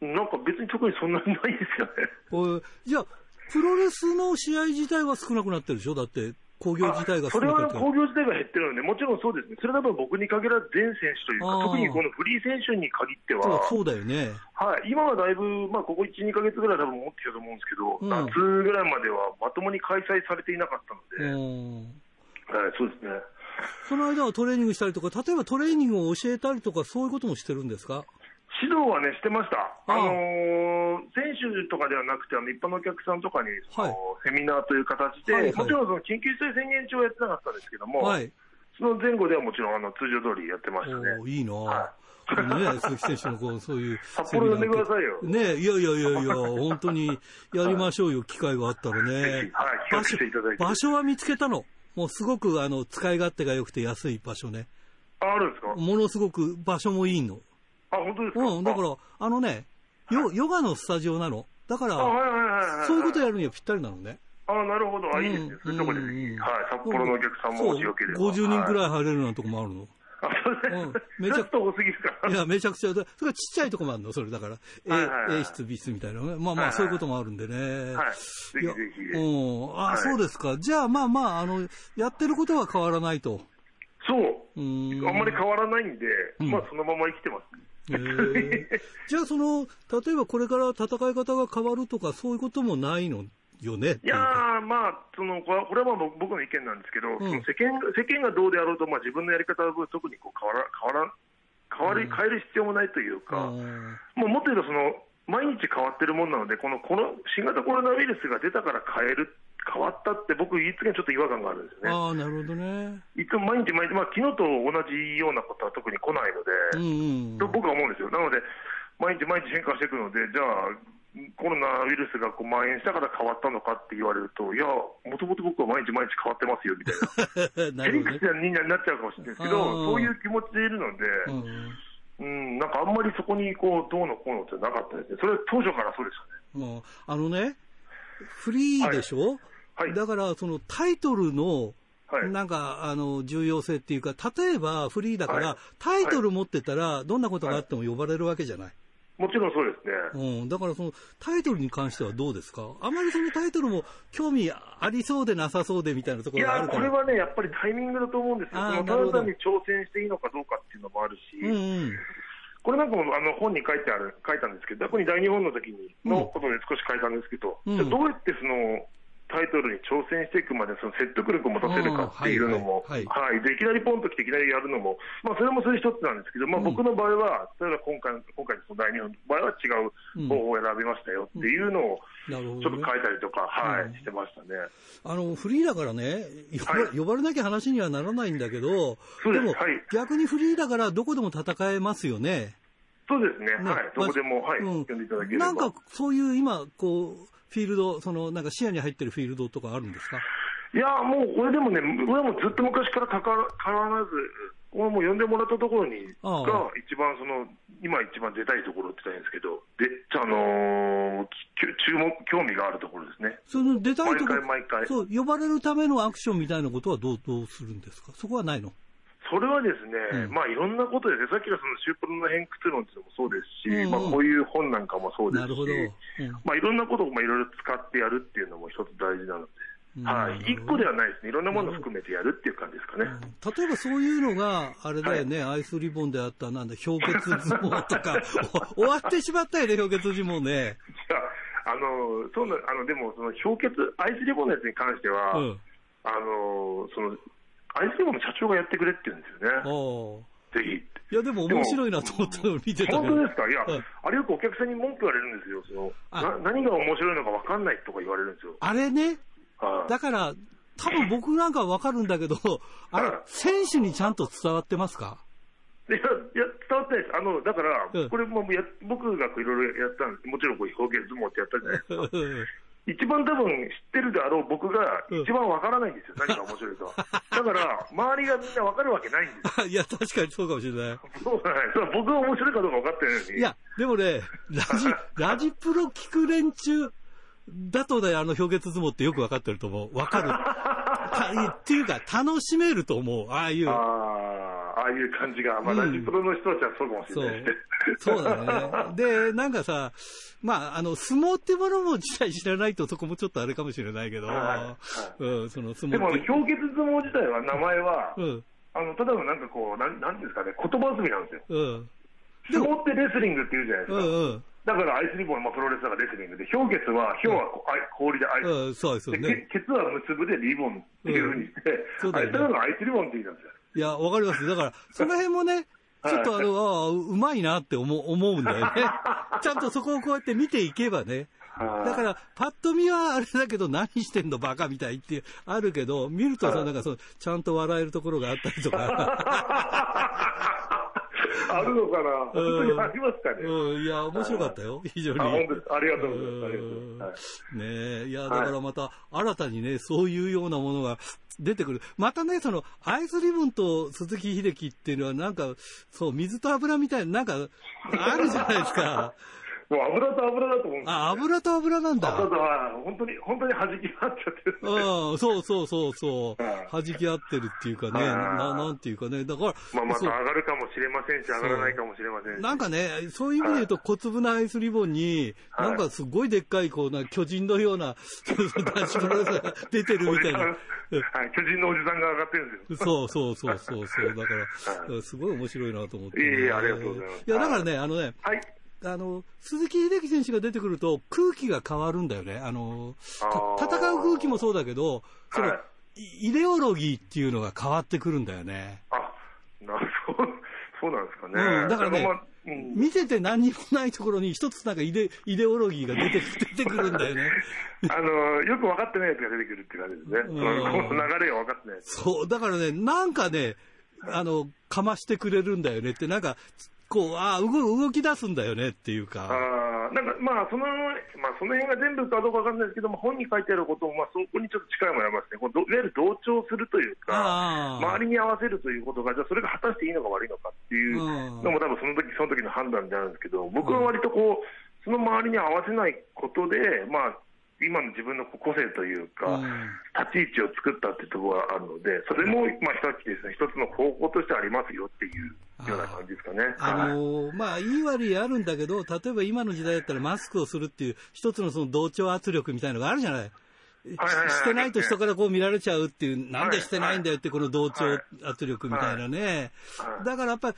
[SPEAKER 6] なんか別に特にそんなにないですよ
[SPEAKER 1] ね。じゃあ、プロレスの試合自体は少なくなってるでしょ？だって、興行自体が
[SPEAKER 6] それは興行自体が減ってるので、もちろんそうですね、それは僕に限らず全選手というか、特にこのフリー選手に限っては、
[SPEAKER 1] そうだよね、
[SPEAKER 6] はい、今はだいぶ、まあ、ここ1、2か月ぐらい多分持ってきたと思うんですけど、うん、夏ぐらいまではまともに開催されていなかったので、はい、そうですね。
[SPEAKER 1] その間はトレーニングしたりとか、例えばトレーニングを教えたりとか、そういうこともしてるんですか？
[SPEAKER 6] 指導はね、してました。あのー、選手とかではなくて、あの一般のお客さんとかに、はい、セミナーという形で、はいはい、もちろんその緊急事態宣言中はやってなかったんですけども、はい、その前後ではもちろんあの通常通りやってましたね。
[SPEAKER 1] いいな、はいね、鈴木選手のこうそういう。
[SPEAKER 6] 札幌呼んでくださいよ。
[SPEAKER 1] ねいやいやいやいや、本当にやりましょうよ、機会があったらね。
[SPEAKER 6] はい、場所
[SPEAKER 1] 場所は見つけたの。もうすごくあの使い勝手が良くて安い場所ね。
[SPEAKER 6] あ、あるんですか？
[SPEAKER 1] ものすごく場所もいいの。
[SPEAKER 6] あ、本当ですか？う
[SPEAKER 1] ん、だから、あのね、ヨヨガのスタジオなの？だから、そういうことやるにはぴったりなのね。
[SPEAKER 6] あなるほど。あ、いいですね。そういうとこで、はい、札幌のお客さんもしよければ。50
[SPEAKER 1] 人くらい入れるようなとこもあるの。
[SPEAKER 6] うですね。めちゃくちゃ多すぎるか
[SPEAKER 1] ら。いや、めちゃくちゃ、それからちっちゃいとこもあるの、それだから。A, A 室、B 室みたいなね。まあまあ、そういうこともあるんでね。
[SPEAKER 6] はい。ぜひぜひ。
[SPEAKER 1] うん。あ、そうですか。じゃあ、まあまあ、あの、やってることは変わらないと。
[SPEAKER 6] そう。うん。あんまり変わらないんで、まあ、そのまま生きてます。え
[SPEAKER 1] ー、じゃあ、その、例えばこれから戦い方が変わるとか、そういうこともないのよね
[SPEAKER 6] いやまあ、そのこれはまあ僕の意見なんですけど、うん、世間世間がどうであろうと、まあ、自分のやり方は特にこう変わら変わら変わり、変える必要もないというか、もうもっと言うとその、毎日変わってるもんなので、このこの新型コロナウイルスが出たから変える、変わったって、僕、言いつけにちょっと違和感があるんですよね。
[SPEAKER 1] あなるほどね
[SPEAKER 6] いつも毎日毎日、まあ昨日と同じようなことは特に来ないので、うんうん、と僕は思うんですよ。なので毎日毎日変化していくので、じゃあ、コロナウイルスがこう蔓延したから変わったのかって言われると、いや、もともと僕は毎日毎日変わってますよみたいな、なり口になっちゃうかもしれないですけど、そういう気持ちでいるので、うん、なんかあんまりそこにこうどうのこうのってなかったですね、それは当初からそうでした
[SPEAKER 1] ね。あのね、フリーでしょ、はい、はい、だからそのタイトルのなんか、あの、重要性っていうか、例えばフリーだから、タイトル持ってたら、どんなことがあっても呼ばれるわけじゃない。
[SPEAKER 6] もちろんそうです
[SPEAKER 1] ね。うん。だからそのタイトルに関してはどうですか？あまりそのタイトルも興味ありそうでなさそうでみたいなところがある
[SPEAKER 6] から。いや、これはね、やっぱりタイミングだと思うんですよ。ただ単に挑戦していいのかどうかっていうのもあるし。うんうんこれなんかもあの本に書いてある、書いたんですけど、ここに大日本の時にのことで少し書いたんですけど、うん、じゃどうやってそのタイトルに挑戦していくまでその説得力を持たせるかっていうのも、はい、はいはい、でいきなりポンと来ていきなりやるのも、まあ、それもそれ一つなんですけど、まあ、僕の場合は、例えば今回今回の第2の場合は違う方法を選びましたよっていうのを、ちょっと書いたりとか、はい、してましたね。
[SPEAKER 1] あのフリーだからね呼ばれなきゃ話にはならないんだけど、でも、逆にフリーだからどこでも戦えますよね。
[SPEAKER 6] そうですね。ね。はい。どこでも、はい、うん、呼んでいただければ。
[SPEAKER 1] なんか、そういう今、こう、フィールド、そのなんか視野に入ってるフィールドとかあるんですか？
[SPEAKER 6] いや、もうこれでもね、俺もずっと昔から変わらず、これも呼んでもらったところにが、一番その、今一番出たいところって言ったんですけど、で、あのー、注目、興味があるところですね。
[SPEAKER 1] その出たいところ、
[SPEAKER 6] 毎回毎回。
[SPEAKER 1] そう、呼ばれるためのアクションみたいなことはどう、どうするんですか？そこはないの？
[SPEAKER 6] それはですね、うん、まあいろんなことでさっきのそのシュープロの偏屈論っていうのもそうですし、うんうん、まあこういう本なんかもそうですし、うん、まあいろんなことをまあいろいろ使ってやるっていうのも一つ大事なので。はい、一個ではないですね、いろんなものを含めてやるっていう感じですかね。
[SPEAKER 1] 例えばそういうのが、あれだよね、はい、アイスリボンであった、なんだ、氷結相撲とか、終わってしまったよね、氷結相撲ね。
[SPEAKER 6] いや、あの、そうな、あの、でも、その氷結、アイスリボンのやつに関しては、うん、あの、その、アイスリボンの社長がやってくれって言うんですよね。ぜひ。
[SPEAKER 1] いや、でも面白いなと思ったの見てた
[SPEAKER 6] 本当ですか？いや、あれよくお客さんに文句言われるんですよ。そのな何が面白いのか分かんないとか言われるんですよ。
[SPEAKER 1] あれね。だから、多分僕なんか分かるんだけど、あれ、選手にちゃんと伝わってますか？
[SPEAKER 6] いや、いや伝わってないです。あの、だから、これもや僕がいろいろやったんです。もちろんこう表現相撲ってやったじゃないですか。一番多分知ってるであろう僕が一番わからないんですよ、うん、何が面白いと。だから、周りがみんなわかるわけないんですよ。
[SPEAKER 1] いや、確かにそうかもしれない。
[SPEAKER 6] そうだね。僕が面白いかどうか分かってないのに。
[SPEAKER 1] いや、でもね、ラジ、ラジプロ聞く連中だとね、あの氷結相撲ってよく分かってると思う。わかる。っていうか、楽しめると思う。ああいう。
[SPEAKER 6] ああいう感じが、まあ、ラジプロの人たちはそうかもしれないです
[SPEAKER 1] そうそうだね。で、なんかさ、まあ、あの、相撲ってものも自体知らないとそこもちょっとあれかもしれないけど、はい、うん、その相撲
[SPEAKER 6] でも、氷結相撲自体は、名前は、うん、あの、ただのなんかこう、なん、なんですかね、言葉遊びなんですよ。うん。相撲ってレスリングって言うじゃないですか。うんうんだからアイスリボンはプロレスだからレスリングで、氷結は、氷は氷でアイス。うん、そうですよね。ケツは結ぶでリボンっていうふうにして、うん、あれただのアイスリボンって言うんですよ。
[SPEAKER 1] いや、わかります。だから、その辺もね、ちょっとあの、ああ、うまいなって思思うんだよね。ちゃんとそこをこうやって見ていけばね。だから、パッと見はあれだけど、何してんのバカみたいってあるけど、見るとさ、なんかそう、ちゃんと笑えるところがあったりとか。
[SPEAKER 6] あるのかな、本当にありますかね？
[SPEAKER 1] うん、いや、面白かったよ、非常に。
[SPEAKER 6] あ、本当です。ありがとうございます。ありがとうございます。
[SPEAKER 1] ねいや、だからまた、新たにね、そういうようなものが 出てくる。またね、その、アイスリボンと鈴木秀樹っていうのは、なんか、そう、水と油みたいな、なんか、あるじゃないですか。
[SPEAKER 6] もう油と油だと思うんです、ね、
[SPEAKER 1] あ、油と油なんだ。
[SPEAKER 6] 油と本当に、本当に弾き合っちゃってる、ね。
[SPEAKER 1] うん、そうそうそうそう。弾き合ってるっていうかね、ななんていうかね、だから。
[SPEAKER 6] まあまた上がるかもしれませんし、上がらないかもしれませんし。
[SPEAKER 1] なんかね、そういう意味で言うと、小粒なアイスリボンに、なんかすごいでっかい、こうな、巨人のような、男子プロレスが出てるみたいな。はい、
[SPEAKER 6] 巨人のおじさんが上がってるんです
[SPEAKER 1] よ。そうそうそうそうそう。だから、すごい面白いなと思って、
[SPEAKER 6] ね。いえいえ、ありがとうございます。
[SPEAKER 1] いや、だからね、あのね、
[SPEAKER 6] はい。
[SPEAKER 1] あの、鈴木秀樹選手が出てくると空気が変わるんだよね。あの、戦う空気もそうだけど、その、はい、イデオロギーっていうのが変わってくるんだよね。
[SPEAKER 6] あ、なるほど。そうなんですかね。
[SPEAKER 1] うん、だからね、まうん、見てて何にもないところに一つなんかイデイデオロギーが出て 出てくるんだよね。
[SPEAKER 6] あの、よく分かってないやつが出てくるって感じですね。うん、この流れが分かってない
[SPEAKER 1] そう、だからね、なんかね、あの、かましてくれるんだよねって、なんか、こう、ああ、動動き出すんだよねっていうか。
[SPEAKER 6] あなんか、まあ、その、まあ、その辺が全部かどうかわかんないですけども、本に書いてあることも、まあ、そこにちょっと近いものありますね。こういわゆる同調するというか、周りに合わせるということが、じゃあそれが果たしていいのか悪いのかっていうのも、多分その時その時の判断であるんですけど、僕は割とこう、その周りに合わせないことで、まあ、今の自分の個性というか、立ち位置を作ったっていうところがあるので、それも、まあ、一つですね、一つの方法としてありますよっていうような感じですかね。
[SPEAKER 1] あのー、まあ、いい悪いあるんだけど、例えば今の時代だったらマスクをするっていう、一つのその同調圧力みたいなのがあるじゃない。してないと人からこう見られちゃうっていう、なんでしてないんだよってこの同調圧力みたいなね。だからやっぱり、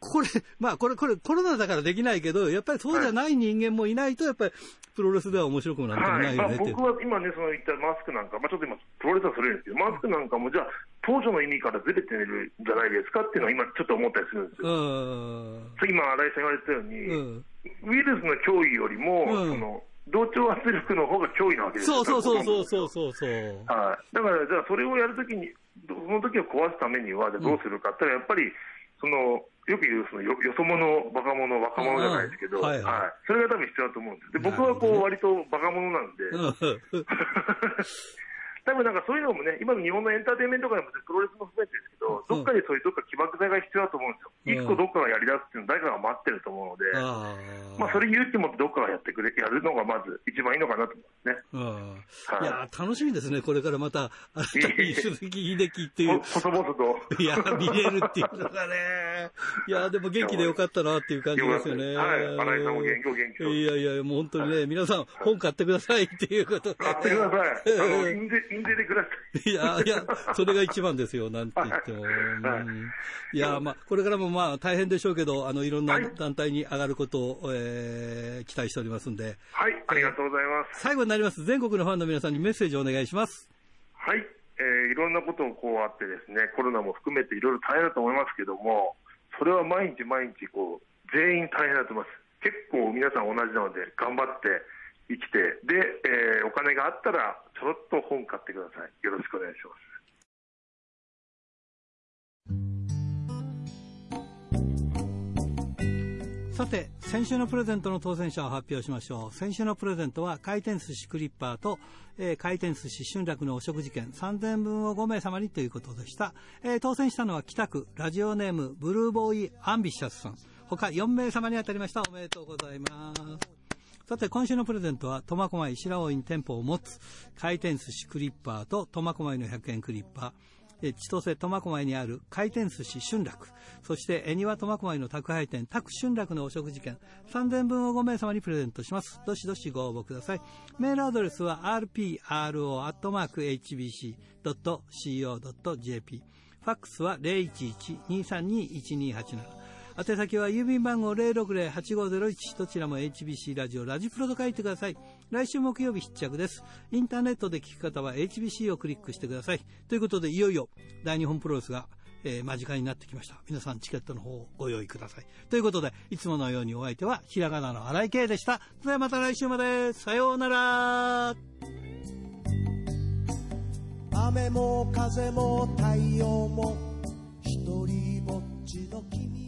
[SPEAKER 1] これ、まあこれ、これコロナだからできないけど、やっぱりそうじゃない人間もいないと、やっぱりプロレスでは面白くなんてもないよね、はい。まあ、
[SPEAKER 6] 僕は今ね、その言ったマスクなんか、まあちょっと今、プロレスはそれですけど、マスクなんかもじゃあ、当初の意味からずれてるんじゃないですかっていうのは今ちょっと思ったりするんですよ。今、新井さん言われたように、ウイルスの脅威よりも、その、同調圧力の方が脅威なわけです
[SPEAKER 1] そうそうそうそうそうそう
[SPEAKER 6] はい。だから、じゃあそれをやるときに、その時を壊すためには、じゃどうするかってやっぱり、その、よく言うそのよよそ者、バカ者、若者じゃないですけど、はい、はい、それが多分必要だと思うんです。で僕はこう割とバカ者なんで、多分なんかそういうのもね、今の日本のエンターテインメント界もプロレスも含めてですけど、どっかにそういうどっか起爆剤が必要だと思うんですよ。一個どっかがやり出すっていうの誰かが待ってると思うので、まあそれ勇気持ってどっかがやってくれ、やるのがまず一番いいのかなと思います
[SPEAKER 1] ね。い、や楽しみですね、これからまた、新たに鈴木秀樹っていう。
[SPEAKER 6] 細々と。
[SPEAKER 1] いや、見れるっていうのがね。いや、でも元気でよかったなっていう感じですよね。
[SPEAKER 6] はい。新井さんも元気、元気。
[SPEAKER 1] いやいや、もう本当にね、皆さん本買ってくださいっていうこと
[SPEAKER 6] 買ってください。あの、印税、印税でください。
[SPEAKER 1] いや、いや、それが一番ですよ、なんて言っても。いや、まあ、これからもまあ、大変でしょうけど、あの、いろんな団体に上がることを、えー、期待しておりますんで。
[SPEAKER 6] はい、ありがとうございます。
[SPEAKER 1] 最後になります。全国のファンの皆さんにメッセージをお願いします。
[SPEAKER 6] はい、えー、いろんなことをこうあってですね、コロナも含めていろいろ大変だと思いますけども、それは毎日毎日、こう、全員大変だと思います。結構皆さん同じなので、頑張って、生きて、で、えー、お金があったら、ちょろっと本買ってください。よろしくお願いします。
[SPEAKER 1] さて、先週のプレゼントの当選者を発表しましょう。先週のプレゼントは、回転寿司クリッパーと、えー、回転寿司春楽のお食事券3000分を5名様にということでした。えー、当選したのは北区、ラジオネーム、ブルーボーイアンビシャスさん。他4名様に当たりました。おめでとうございます。さて、今週のプレゼントは、苫小牧白老に店舗を持つ、回転寿司クリッパーと苫小牧の100円クリッパー、千歳苫小牧にある回転寿司春楽、そして恵庭苫小牧の宅配店宅春楽のお食事券。3000分を5名様にプレゼントします。どしどしご応募ください。メールアドレスは rpro.hbc.co.jp ファックスは011-232-1287宛先は郵便番号060-8501どちらも HBC ラジオラジプロと書いてください来週木曜日必着ですインターネットで聞く方は HBC をクリックしてくださいということでいよいよ大日本プロレスがえー、間近になってきました。皆さんチケットの方をご用意ください。ということで、いつものようにお相手は、ひらがなの荒井圭でした。それではまた来週まで。さようなら。
[SPEAKER 2] 雨も風も太陽も一人ぼっちの君